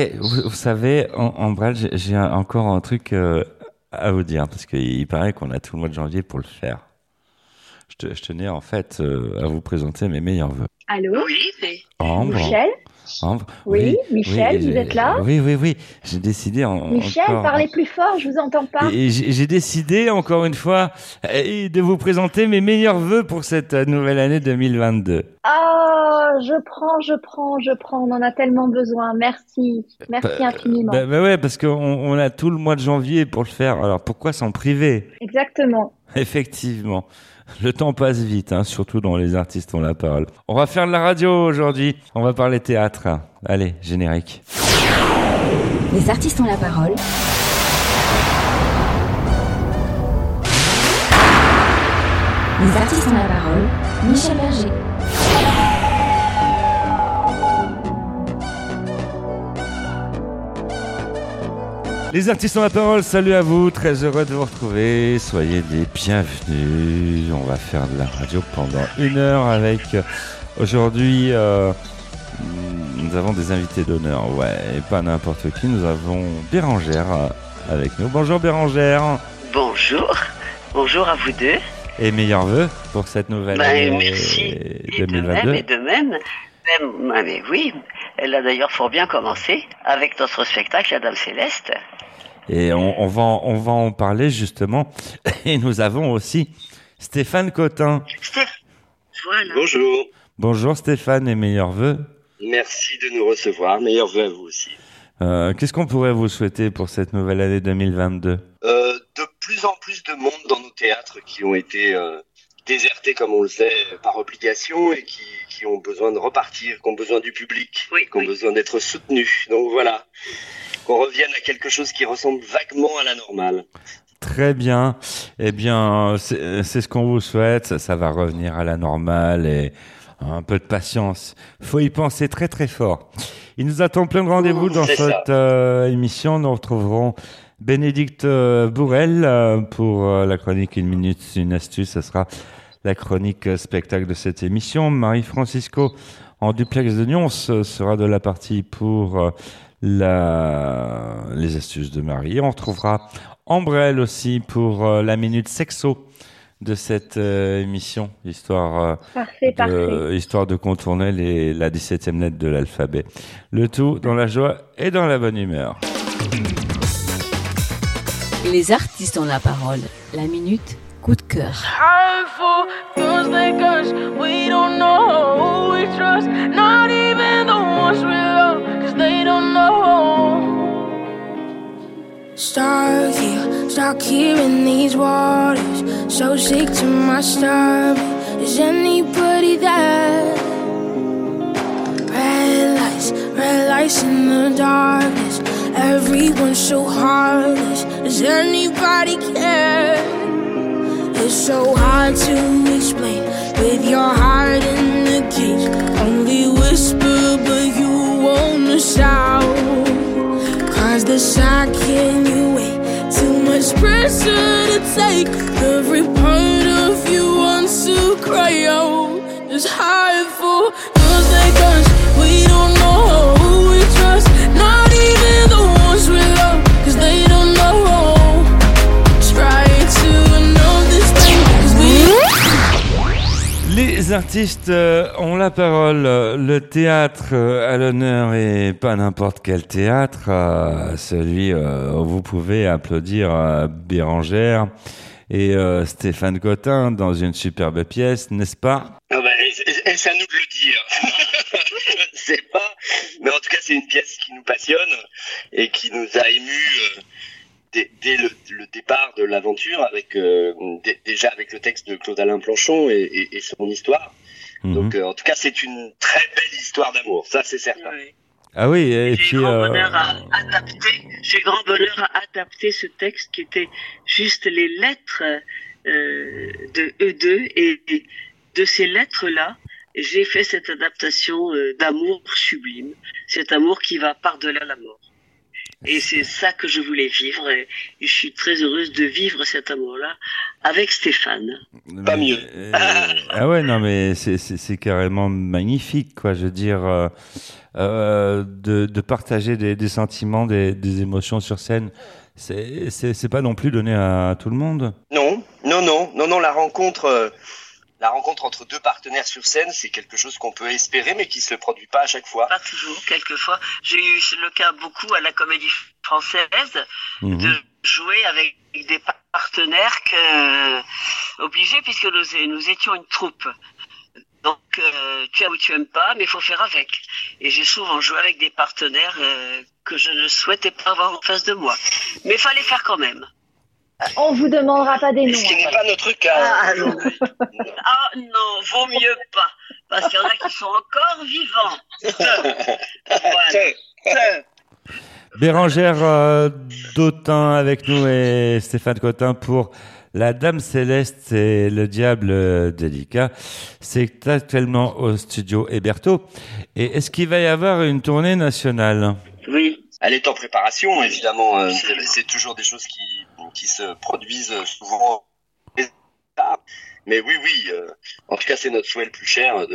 Et vous, vous savez, en, en bref, j'ai- encore un truc euh, à vous dire, parce qu'il paraît qu'on a tout le mois de janvier pour le faire. Je, te- je tenais en fait euh, à vous présenter mes meilleurs vœux. Allô Oui, Ambre, Michel Ambre, Oui, Michel, vous êtes là Oui, oui, oui. J'ai décidé en, Michel, encore- parlez plus fort, je vous entends pas. Et j'ai décidé encore une fois euh, de vous présenter mes meilleurs vœux pour cette nouvelle année 2022. Ah, je prends, je prends, je prends, on en a tellement besoin. Merci, merci Bah, infiniment. Bah, bah ouais, parce qu'on on a tout le mois de janvier pour le faire. Alors pourquoi s'en priver? Exactement. Effectivement. Le temps passe vite, hein, surtout dans les artistes ont la parole. On va faire de la radio aujourd'hui. On va parler théâtre. Allez, générique. Les artistes ont la parole. Les artistes ont la parole. Michel Berger. Les artistes ont la parole, salut à vous, très heureux de vous retrouver, soyez les bienvenus. On va faire de la radio pendant une heure avec euh, aujourd'hui, euh, nous avons des invités d'honneur, ouais, et pas n'importe qui, nous avons Bérangère euh, avec nous. Bonjour Bérangère, bonjour. Bonjour à vous deux. et meilleurs vœux pour cette nouvelle Ben, année merci. Et de même, 2022. et de même. Même- ah, mais oui, elle a d'ailleurs fort bien commencé avec notre spectacle La Dame Céleste. Et on, on va, en- on va en parler justement. Et nous avons aussi Stéphane Cotin. Voilà. Bonjour, Bonjour Stéphane et meilleurs vœux. merci de nous recevoir. Meilleurs vœux à vous aussi. Euh, Qu'est-ce qu'on pourrait vous souhaiter pour cette nouvelle année 2022 Euh, de plus en plus de monde dans nos théâtres qui ont été euh, désertés, comme on le sait, par obligation et qui, qui ont besoin de repartir, qui ont besoin du public, Oui, qui ont oui. besoin d'être soutenus. Donc voilà, qu'on revienne à quelque chose qui ressemble vaguement à la normale. Très bien. Eh bien, c'est ce qu'on vous souhaite. Ça, ça va revenir à la normale et un peu de patience. Faut y penser très très fort. Il nous attend plein de rendez-vous dans cette euh, émission. Nous retrouverons Bénédicte euh, Bourrel euh, pour euh, la chronique Une minute, une astuce. Ce sera la chronique spectacle de cette émission. Marie-Francisco en duplex de Nyons sera de la partie pour la... les astuces de Marie. On retrouvera Ambrelle aussi pour euh, la minute sexo de cette euh, émission, histoire, euh, Parfait, parfait. de, histoire de contourner les, la 17e lettre de l'alphabet. Le tout dans la joie et dans la bonne humeur. Les artistes ont la parole. La minute coup de cœur. Stuck here, stuck here in these waters. So sick to my stomach. Is anybody there? Red lights, red lights in the darkness. Everyone's so heartless. Does anybody care? It's so hard to explain with your heart in the cage. Only whisper, but you won't shout. Cause the second you wait, too much pressure to take. Every part of you wants to cry out. It's hard for those like us. We don't Les artistes euh, ont la parole. Le théâtre euh, à l'honneur et pas n'importe quel théâtre, euh, celui où vous pouvez applaudir Bérangère et Stéphane Cotin dans une superbe pièce, n'est-ce pas? Ah bah, c'est à nous de le dire. Je ne sais pas, mais en tout cas, c'est une pièce qui nous passionne et qui nous a émus dès, dès le, le départ de l'aventure, avec euh, dé- déjà avec le texte de Claude Alain Planchon et, et- et son histoire. Mhm. Donc, euh, en tout cas, c'est une très belle histoire d'amour, ça c'est certain. Ouais. Ah oui, et J'ai puis grand euh, bonheur à adapter. J'ai grand bonheur à adapter ce texte qui était juste les lettres euh, de E2 et et de ces lettres-là, j'ai fait cette adaptation euh, d'amour sublime, cet amour qui va par-delà la mort. Et c'est ça que je voulais vivre. Et je suis très heureuse de vivre cet amour-là avec Stéphane. Pas mieux. euh, ah ouais, non, mais c'est- c'est c'est carrément magnifique, quoi. Je veux dire, euh, euh, de, de partager des, des sentiments, des, des émotions sur scène, c'est c'est- c'est pas non plus donné à, tout le monde. Non, non, non, non, non, la rencontre, euh, la rencontre entre deux partenaires sur scène, c'est quelque chose qu'on peut espérer, mais qui se produit pas à chaque fois. Pas toujours, quelquefois. J'ai eu le cas beaucoup à la comédie française Mhm. de jouer avec des partenaires que, obligés puisque nous, nous étions une troupe. Donc, euh, tu aimes ou tu aimes pas, mais il faut faire avec. Et j'ai souvent joué avec des partenaires euh, que je ne souhaitais pas avoir en face de moi. Mais il fallait faire quand même. On vous demandera pas des noms. Ce qui n'est pas notre cas. Ah, non. Ah non, vaut mieux pas. Parce qu'il y en a qui sont encore vivants. Voilà. Bérangère euh, Dautin avec nous et Stéphane Cotin pour La Dame Céleste et le Diable euh, délicat. C'est actuellement au studio Héberto. Et est-ce qu'il va y avoir une tournée nationale? Oui. Elle est en préparation, évidemment. euh, c'est toujours des choses qui, qui se produisent souvent. Mais oui, oui. euh, en tout cas, c'est notre souhait le plus cher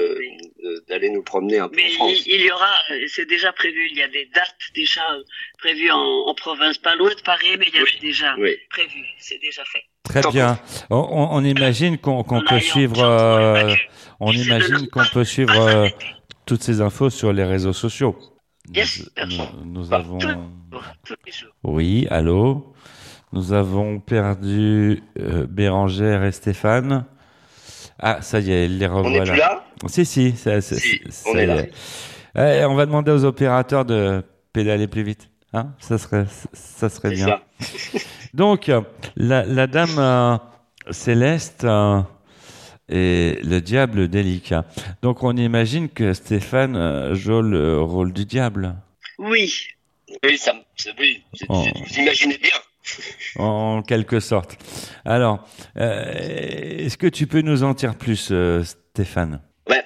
d'aller nous promener un peu Mais en France. il, il y aura, euh, c'est déjà prévu, il y a des dates déjà euh, prévues en, en province, pas loin de Paris, mais il y a Oui. déjà Oui. prévu, c'est déjà fait. Très Tant bien. On, imagine qu'on peut eu suivre, euh, on imagine qu'on peut suivre euh, toutes ces infos sur les réseaux sociaux. Yes. Nous, nous- nous Bah, avons. Tous les jours. Oui, allô? Nous avons perdu euh, Bérangère et Stéphane. Ah, ça y est, les On n'est revoilà. plus là? Si, si, ça, ça- Si, ça on est là. Eh, on va demander aux opérateurs de pédaler plus vite. Hein ça serait, ça serait bien. Donc, euh, la, la dame euh, céleste euh, et le diable délicat. Donc, on imagine que Stéphane euh, joue le rôle du diable, Oui, Oui, ça, oui, Oh. vous imaginez bien. En quelque sorte. Alors, euh, est-ce que tu peux nous en dire plus, euh, Stéphane? Ouais,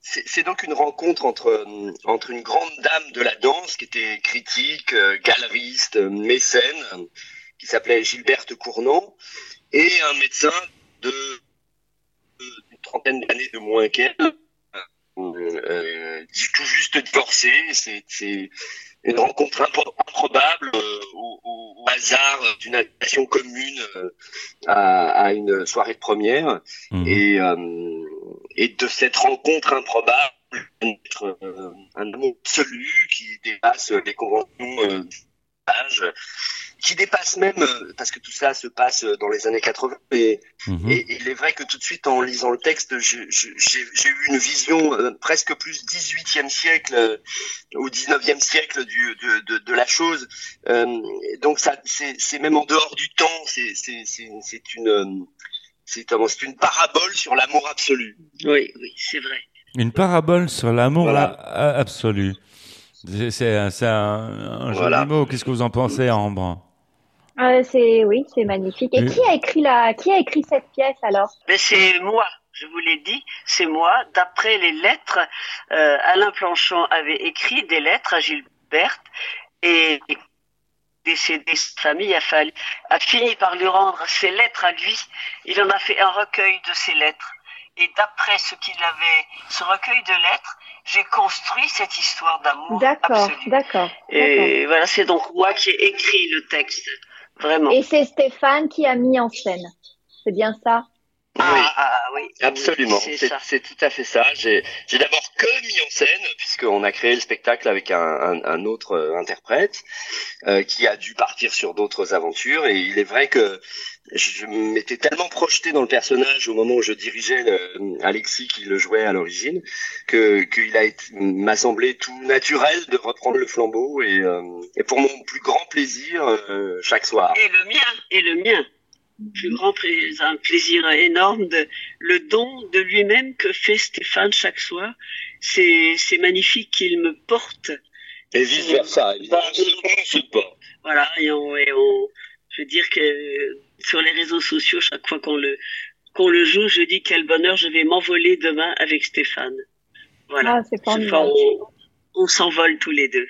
c'est donc une rencontre entre, euh, entre une grande dame de la danse qui était critique, galeriste, mécène, qui s'appelait Gilberte Cournant, et un médecin de, trentaine d'années de moins qu'elle, euh, tout juste divorcé. Une rencontre impro- improbable euh, au, au- au hasard d'une invitation commune euh, à, à une soirée de première. Mhm. Et, euh, et de cette rencontre improbable, euh, un amour absolu qui dépasse les conventions euh, d'âge, qui dépasse même, euh, parce que tout ça se passe dans les années 80, et, Mhm. et, et il est vrai que tout de suite, en lisant le texte, j'ai eu une vision euh, presque plus 18e siècle euh, ou 19e siècle du, de, de, de la chose. Euh, donc ça, c'est même en dehors du temps. C'est une euh, c'est un- c'est une parabole sur l'amour absolu. oui, oui, c'est vrai. Une parabole sur l'amour Voilà. absolu. C'est- un joli Voilà. mot. Qu'est-ce que vous en pensez, Ambre? Euh, c'est oui, c'est magnifique. Et Oui. qui a écrit la, qui a écrit cette pièce alors? Mais c'est moi, je vous l'ai dit, c'est moi. D'après les lettres, euh, Alain Planchon avait écrit des lettres à Gilberte et décédé, sa famille a, fallu, a fini par lui rendre ses lettres à lui. Il en a fait un recueil de ses lettres. Et d'après ce qu'il avait, ce recueil de lettres, j'ai construit cette histoire d'amour d'accord. d'accord. Et voilà, c'est donc moi qui ai écrit le texte. Et c'est Stéphane qui a mis en scène. C'est bien ça? Ah, Oui. ah, oui. Absolument, C'est c'est ça. c'est tout à fait ça. J'ai j'ai d'abord que mis en scène, puisqu'on a créé le spectacle avec un, un, un autre euh, interprète euh, qui a dû partir sur d'autres aventures. Et il est vrai que je m'étais tellement projeté dans le personnage au moment où je dirigeais le- Alexis qui le jouait à l'origine, que qu'il a m'a semblé tout naturel de reprendre le flambeau et, euh, et pour mon plus grand plaisir euh, chaque soir. Et le mien, et le mien. Plus grand un plaisir énorme de le don de lui-même que fait Stéphane chaque soir. C'est c'est magnifique qu'il me porte. Et vice versa, se bat. Voilà, et on, et on je veux dire que sur les réseaux sociaux, chaque fois qu'on le qu'on le joue, je dis quel bonheur, je vais m'envoler demain avec Stéphane. Voilà. Ah, c'est formidable. on, on s'envole tous les deux.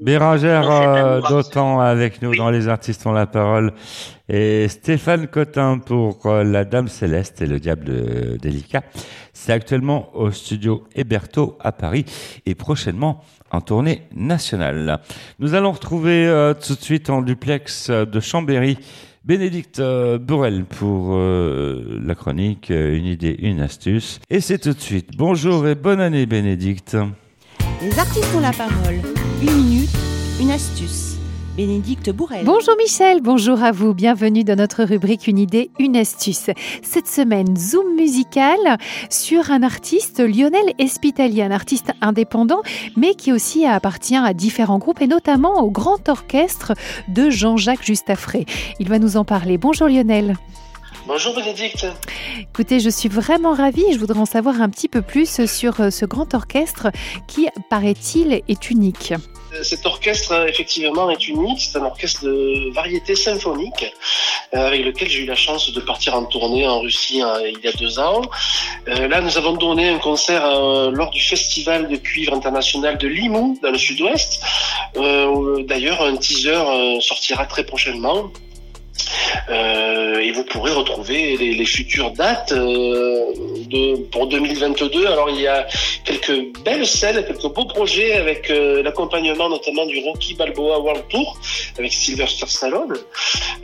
Bérangère euh, d'autant avec nous Oui. dans Les Artistes ont la parole et Stéphane Cotin pour euh, La Dame Céleste et le Diable Délicat. C'est actuellement au studio Héberto à Paris et prochainement en tournée nationale. Nous allons retrouver euh, tout de suite en duplex de Chambéry Bénédicte Bourrel pour euh, la chronique Une idée, une astuce. Et c'est tout de suite. Bonjour et bonne année Bénédicte. Les artistes ont la parole. Une minute, une astuce. Bénédicte Bourrel. Bonjour Michel, bonjour à vous, bienvenue dans notre rubrique Une idée, une astuce. Cette semaine, zoom musical sur un artiste, Lionel Espitalier, un artiste indépendant, mais qui aussi appartient à différents groupes et notamment au grand orchestre de Jean-Jacques Justafré. Il va nous en parler. Bonjour Lionel. Bonjour Bénédicte. Écoutez, je suis vraiment ravie et je voudrais en savoir un petit peu plus sur euh, ce grand orchestre qui, paraît-il, est unique. Euh, Cet orchestre, euh, effectivement, est unique. C'est un orchestre de variété symphonique euh, avec lequel j'ai eu la chance de partir en tournée en Russie euh, il y a deux ans. Là, nous avons donné un concert lors du Festival de cuivre international de Limoux, dans le sud-ouest. D'ailleurs, un teaser sortira très prochainement. Euh, et vous pourrez retrouver les, les futures dates euh, de, pour 2022. Alors il y a quelques belles scènes, quelques beaux projets avec euh, l'accompagnement notamment du Rocky Balboa World Tour avec Sylvester Stallone,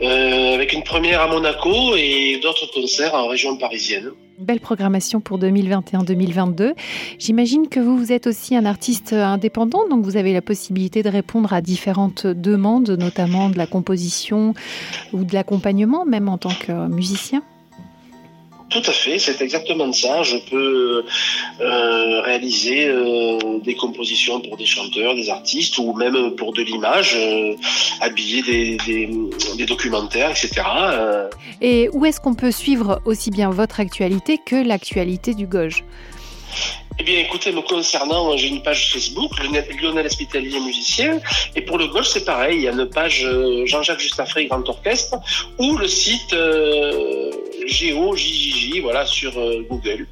avec une première à Monaco et d'autres concerts en région parisienne. Belle programmation pour 2021-2022. J'imagine que vous, vous êtes aussi un artiste indépendant, donc vous avez la possibilité de répondre à différentes demandes, notamment de la composition ou de l'accompagnement, même en tant que musicien. Tout à fait, c'est exactement ça. Je peux euh, réaliser euh, des compositions pour des chanteurs, des artistes, ou même pour de l'image, euh, habiller des, documentaires, etc. Et où est-ce qu'on peut suivre aussi bien votre actualité que l'actualité du Gauge Eh bien, écoutez, me concernant, j'ai une page Facebook, Lionel Hospitalier musicien, et pour le golf, c'est pareil, il y a une page euh, Jean-Jacques Justafré Grand Orchestre, ou le site euh, GeoJJJ, voilà, sur euh, Google.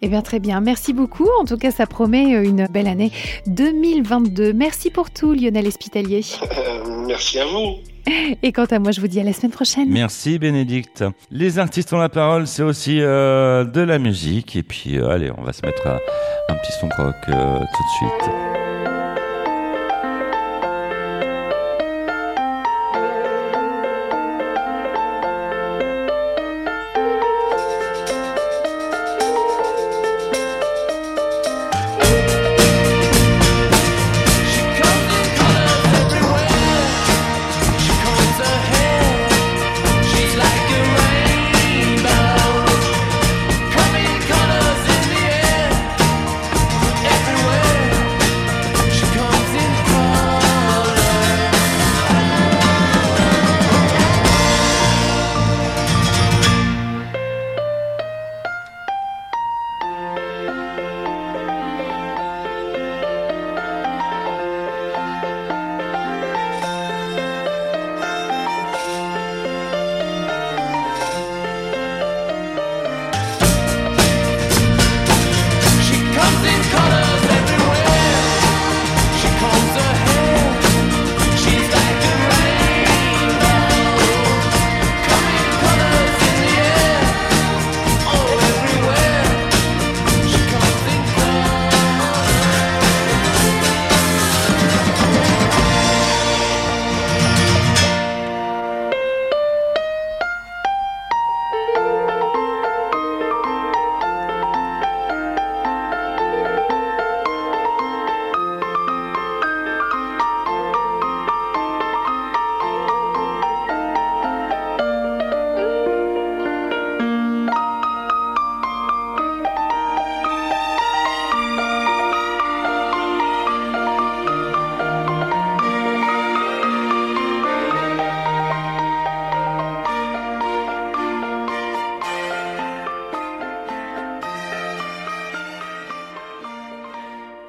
Eh bien, très bien. Merci beaucoup. En tout cas, ça promet une belle année 2022. Merci pour tout, Lionel Espitalier. Euh, merci à vous. Et quant à moi, je vous dis à la semaine prochaine. Merci Bénédicte. Les artistes ont la parole, c'est aussi euh, de la musique. Et puis, euh, allez, on va se mettre à un petit son rock euh, tout de suite.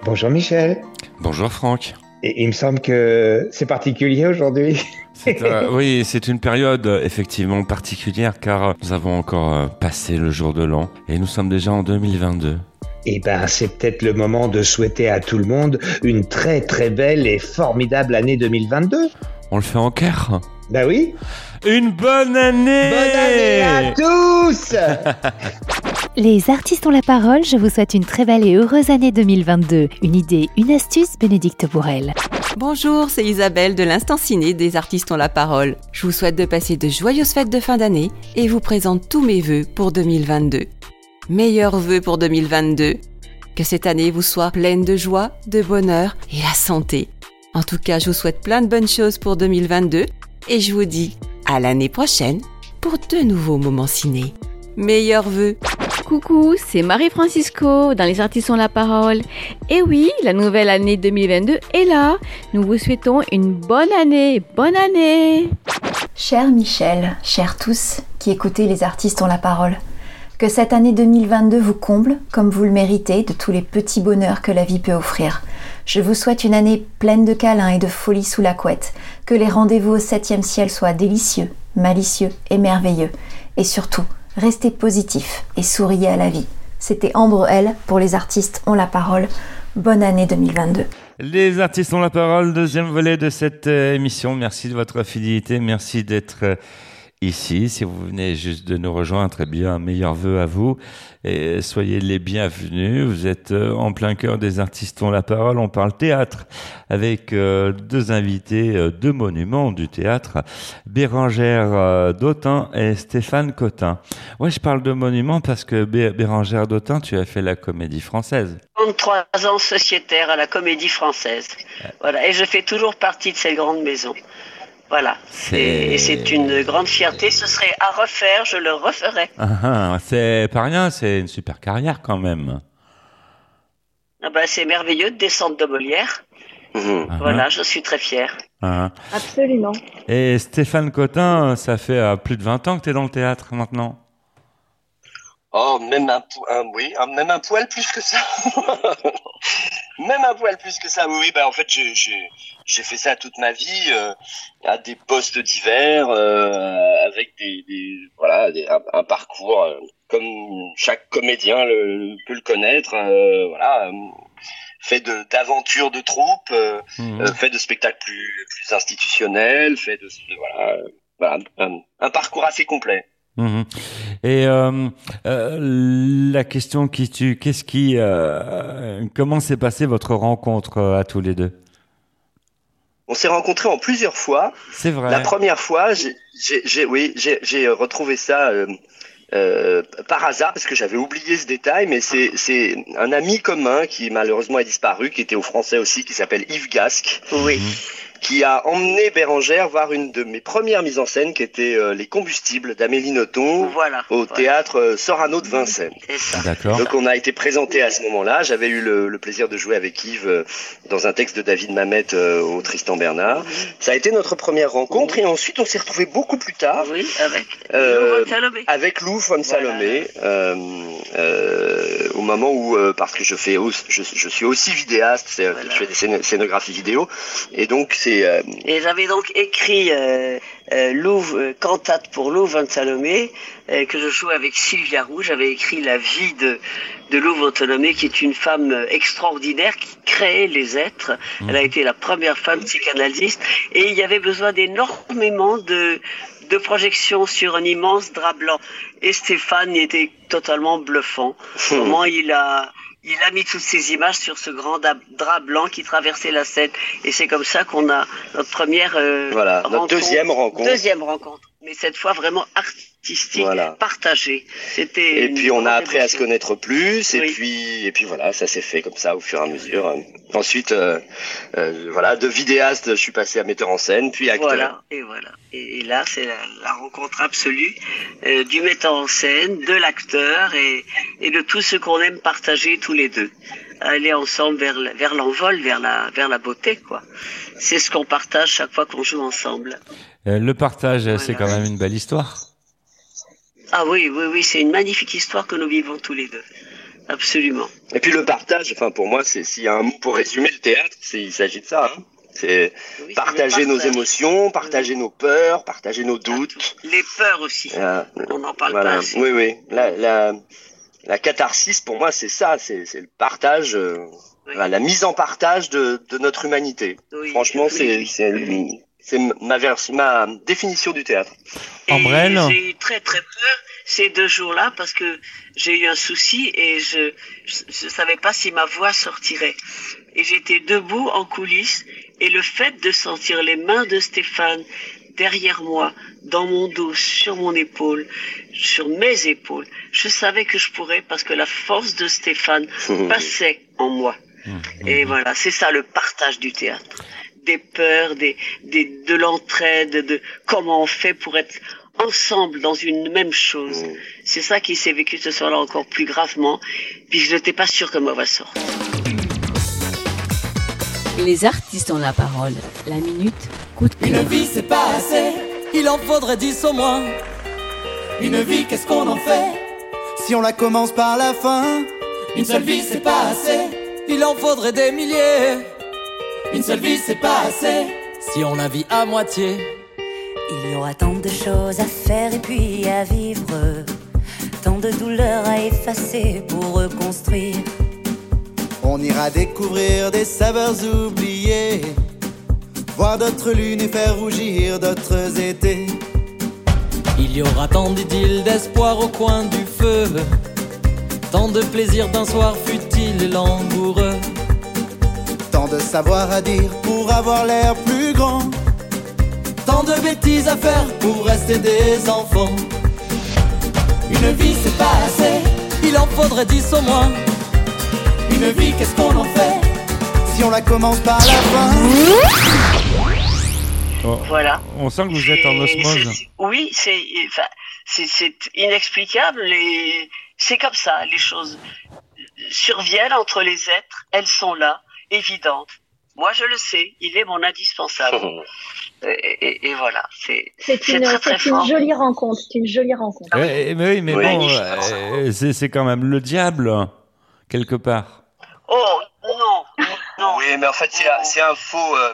Bonjour Michel. Bonjour Franck. Et il me semble que c'est particulier aujourd'hui. Euh, oui, c'est une période euh, effectivement particulière car euh, nous avons encore passé le jour de l'an et nous sommes déjà en 2022. Eh ben, c'est peut-être le moment de souhaiter à tout le monde une très très belle et formidable année 2022. On le fait en cœur Bah oui. Une bonne année Bonne année à tous Les artistes ont la parole, je vous souhaite une très belle et heureuse année 2022. Une idée, une astuce, Bénédicte Bourrel. Bonjour, c'est Isabelle de l'Instant Ciné des artistes ont la parole. Je vous souhaite de passer de joyeuses fêtes de fin d'année et vous présente tous mes vœux pour 2022. Meilleurs vœux pour 2022. Que cette année vous soit pleine de joie, de bonheur et la santé. En tout cas, je vous souhaite plein de bonnes choses pour 2022 et je vous dis à l'année prochaine pour de nouveaux moments ciné. Meilleurs vœux. Coucou, c'est Marie-Francisco dans Les Artistes ont la parole. Et oui, la nouvelle année 2022 est là. Nous vous souhaitons une bonne année. Bonne année Cher Michel, chers tous qui écoutez Les Artistes ont la parole, que cette année 2022 vous comble, comme vous le méritez, de tous les petits bonheurs que la vie peut offrir. Je vous souhaite une année pleine de câlins et de folie sous la couette, que les rendez-vous au septième ciel soient délicieux, malicieux et merveilleux, et surtout, restez positif et souriez à la vie. C'était Ambre L pour les artistes ont la parole. Bonne année 2022. Les artistes ont la parole, deuxième volet de cette euh, émission. Merci de votre fidélité, merci d'être euh, ici. Si vous venez juste de nous rejoindre, très bien, meilleurs vœux à vous et soyez les bienvenus. Vous êtes euh, en plein cœur des artistes ont la parole. On parle théâtre avec euh, deux invités, euh, deux monuments du théâtre, Bérangère Dautin et Stéphane Cotin. Ouais, je parle de monuments parce que Bé- Bérangère Dautin, tu as fait la comédie française. 33 ans sociétaire à la Comédie Française. Voilà, et je fais toujours partie de cette grande maison. Voilà. C'est- Et, c'est une grande fierté. Ce serait à refaire, je le referai. Ah, ah, c'est pas rien, c'est une super carrière quand même. Ah ben, c'est merveilleux de descendre de Molière. Ah, Voilà, je suis très fière. ah. Absolument. Et Stéphane Cotin, ça fait euh, plus de 20 ans que tu es dans le théâtre maintenant? Oh, même un, oui, un- même un poil plus que ça. même un poil plus que ça. Oui, oui, bah en fait, j'ai- fait ça toute ma vie euh, à des postes divers, euh, avec des, des voilà, des- un, un parcours euh, comme chaque comédien le, peut le connaître. euh, voilà, euh, fait de d'aventures de troupe, euh, Mhm. euh, fait de spectacles plus plus institutionnels, fait de, de- voilà, euh, voilà, un, un parcours assez complet. Mhm. Et euh, euh, la question qui tue, qu'est-ce qui, euh, comment s'est passée votre rencontre à tous les deux? On s'est rencontrés en plusieurs fois. C'est vrai. La première fois, j'ai, oui, j'ai, retrouvé ça euh, euh, par hasard parce que j'avais oublié ce détail, mais c'est, c'est un ami commun qui malheureusement a disparu, qui était au français aussi, qui s'appelle Yves Gasque. Oui. Qui a emmené Bérangère voir une de mes premières mises en scène, qui était euh, Les Combustibles d'Amélie Nothomb, Voilà. au théâtre euh, Sorano de Vincennes. D'accord. Donc on a été présenté à ce moment-là. J'avais eu le, le plaisir de jouer avec Yves euh, dans un texte de David Mamet euh, au Tristan Bernard. Ça a été notre première rencontre et ensuite on s'est retrouvés beaucoup plus tard. Oui, avec Euh, Lou von Salomé. avec Lou von Salomé, euh, euh, au moment où, euh, parce que je fais, aussi- je, je suis aussi vidéaste, je fais des scén- scénographies vidéo, et donc c'est euh, Et j'avais donc écrit euh, euh, euh, cantate pour Lou von Salomé, que je joue avec Sylvia Roux. J'avais écrit la vie de, de Lou von Salomé, qui est une femme extraordinaire qui crée les êtres. Elle a été la première femme psychanalyste. Et il y avait besoin d'énormément de, de projections sur un immense drap blanc. Et Stéphane était totalement bluffant. Comment il a... Il a mis toutes ces images sur ce grand drap blanc qui traversait la scène. Et c'est comme ça qu'on a notre première euh, Voilà, notre deuxième rencontre. Deuxième rencontre. Mais cette fois vraiment artistique, Voilà. partagée. C'était et puis on a appris à se connaître plus, et Oui. puis et puis voilà, ça s'est fait comme ça au fur et à mesure. Ensuite, euh, euh, voilà, de vidéaste, je suis passé à metteur en scène, puis acteur. Voilà, et voilà. Et, et là, c'est la, la rencontre absolue euh, du metteur en scène, de l'acteur et, et de tout ce qu'on aime partager tous les deux. Aller ensemble vers, vers l'envol, vers la, vers la beauté, quoi. C'est ce qu'on partage chaque fois qu'on joue ensemble. Euh, Le partage, c'est quand même une belle histoire. Ah oui, oui, oui, c'est une magnifique histoire que nous vivons tous les deux. Absolument. Et puis le partage, enfin pour moi, c'est s'il y a un mot pour résumer le théâtre, c'est il s'agit de ça. hein. C'est partager nos émotions, partager nos peurs, partager nos doutes. Les peurs aussi. Euh, On n'en parle voilà. pas assez. Oui, oui. La, la, la catharsis pour moi c'est ça, c'est c'est le partage, euh, la mise en partage de, de notre humanité. Oui, Franchement, c'est. C'est ma ma définition du théâtre. Ambrelle J'ai eu très très peur ces deux jours-là parce que j'ai eu un souci et je je ne savais pas si ma voix sortirait. Et j'étais debout en coulisses et le fait de sentir les mains de Stéphane derrière moi, dans mon dos, sur mon épaule, sur mes épaules, je savais que je pourrais parce que la force de Stéphane passait en moi. Et voilà, c'est ça le partage du théâtre. Des peurs, des, des, de l'entraide, de comment on fait pour être ensemble dans une même chose. C'est ça qui s'est vécu ce soir-là encore plus gravement. Puis je n'étais pas sûre que ma voix sorte. Les artistes ont la parole. La minute coup de Une vie c'est pas assez, il en faudrait dix au moins. Une vie qu'est-ce qu'on en fait? Si on la commence par la fin, une seule vie c'est pas assez, il en faudrait des milliers. Une seule vie c'est pas assez, si on la vit à moitié. Il y aura tant de choses à faire et puis à vivre, tant de douleurs à effacer pour reconstruire. On ira découvrir des saveurs oubliées, voir d'autres lunes et faire rougir d'autres étés. Il y aura tant d'idylles, d'espoir au coin du feu, tant de plaisir d'un soir futile et langoureux. De savoir à dire pour avoir l'air plus grand, tant de bêtises à faire pour rester des enfants. Une vie c'est pas assez, il en faudrait dix au moins. Une vie, qu'est-ce qu'on en fait Si on la commence par la fin? Oh, Voilà. On sent que vous êtes en osmose. Oui, c'est enfin, c'est c'est inexplicable et c'est comme ça. Les choses surviennent entre les êtres. Elles sont là, évidentes. Moi, je le sais. Il est mon indispensable. et, et- et voilà. C'est une, très très c'est une jolie rencontre. C'est une jolie rencontre. Eh, mais oui, mais Oui. bon, euh, c'est c'est quand même le diable, quelque part. Oh non, non. Oui, mais en fait c'est un- c'est un faux. euh,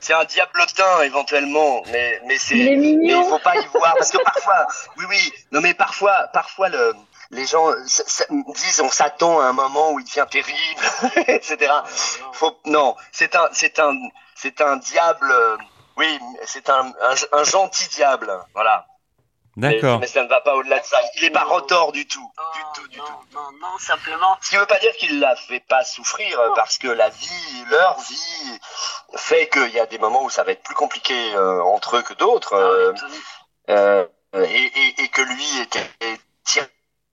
c'est un diablotin éventuellement, mais mais c'est. Il est Mais il faut pas y voir parce que parfois, oui oui, non mais parfois, parfois le, les gens disent on s'attend à un moment où il devient terrible, etc. Faut, non, c'est un, c'est un, c'est un diable. euh, Oui, c'est un, un, un gentil diable, voilà. D'accord. Mais, mais ça ne va pas au-delà de ça. Il est pas retort du tout. Non, non, simplement. Ce qui veut pas dire qu'il la fait pas souffrir, parce que la vie, leur vie, fait qu'il y a des moments où ça va être plus compliqué euh, entre eux que d'autres, euh, euh, et, et, et que lui est, est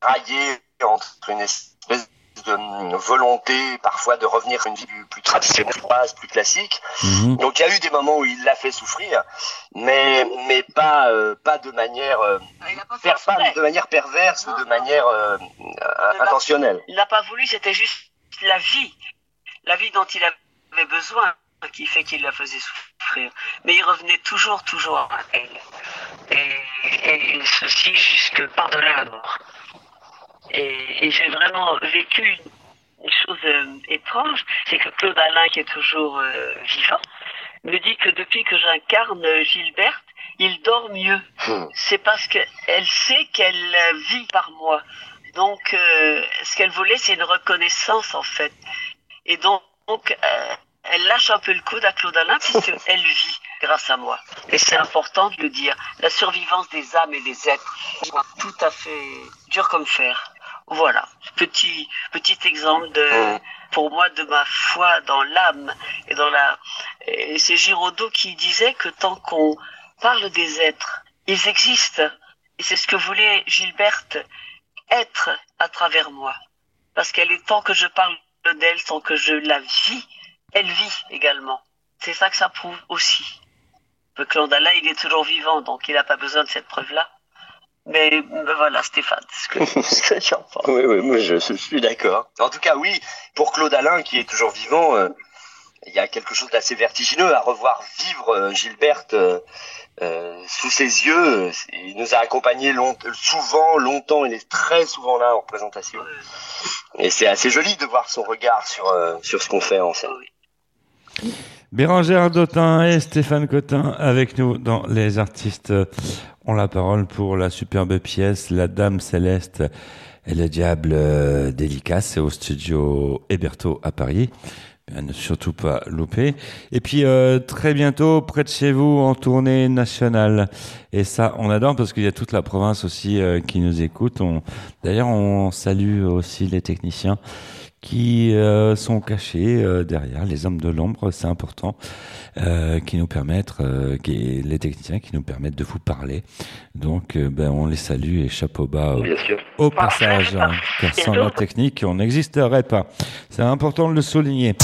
tiraillé entre une espèce de volonté parfois de revenir à une vie plus, traditionnelle, plus, plus classique. Mhm. Donc il y a eu des moments où il l'a fait souffrir, mais mais pas euh, pas de manière euh, per- pas de manière perverse ou de manière euh, intentionnelle. Il n'a pas voulu, c'était juste la vie, la vie dont il avait besoin qui fait qu'il la faisait souffrir. Mais il revenait toujours, toujours à elle. Et, et ceci jusque par-delà la mort. Et, et j'ai vraiment vécu une, une chose euh, étrange, c'est que Claude Alain, qui est toujours euh, vivant, me dit que depuis que j'incarne Gilberte, il dort mieux. C'est parce qu'elle sait qu'elle vit par moi. Donc, euh, ce qu'elle voulait, c'est une reconnaissance, en fait. Et donc, donc, euh, elle lâche un peu le coude à Claude Alain puisqu'elle vit grâce à moi. Et c'est important de le dire. La survivance des âmes et des êtres, tout à fait dur comme fer. Voilà, petit petit exemple de pour moi de ma foi dans l'âme et dans la. Et c'est Giraudoux qui disait que tant qu'on parle des êtres, ils existent. Et c'est ce que voulait Gilberte être à travers moi. Parce qu'elle est tant que je parle d'elle, tant que je la vis, elle vit également. C'est ça que ça prouve aussi. Le clan d'Allah, il est toujours vivant, donc il n'a pas besoin de cette preuve-là. Mais, voilà, Stéphane, ce que, ce que j'en pense. Oui, oui, moi je, je suis d'accord. En tout cas, oui, pour Claude Alain, qui est toujours vivant, euh, il y a quelque chose d'assez vertigineux à revoir vivre euh, Gilberte euh, sous ses yeux. Il nous a accompagnés long- souvent, longtemps, il est très souvent là en représentation. Et c'est assez joli de voir son regard sur, euh, sur ce qu'on fait en scène. Bérangère Dautin et Stéphane Cotin avec nous dans Les artistes ont la parole pour la superbe pièce La Dame Céleste Et le diable euh, délicat, c'est au studio Héberto à Paris. Bien, ne surtout pas louper. Et puis euh, très bientôt, près de chez vous, en tournée nationale. Et ça, on adore parce qu'il y a toute la province aussi euh, qui nous écoute. D'ailleurs, on salue aussi les techniciens qui euh, sont cachés derrière les hommes de l'ombre, c'est important, euh, qui nous permettent, euh, qui, les techniciens qui nous permettent de vous parler. Donc, euh, ben, on les salue et chapeau bas au, Bien sûr. au passage, hein, car sans la technique, on n'existerait pas. C'est important de le souligner.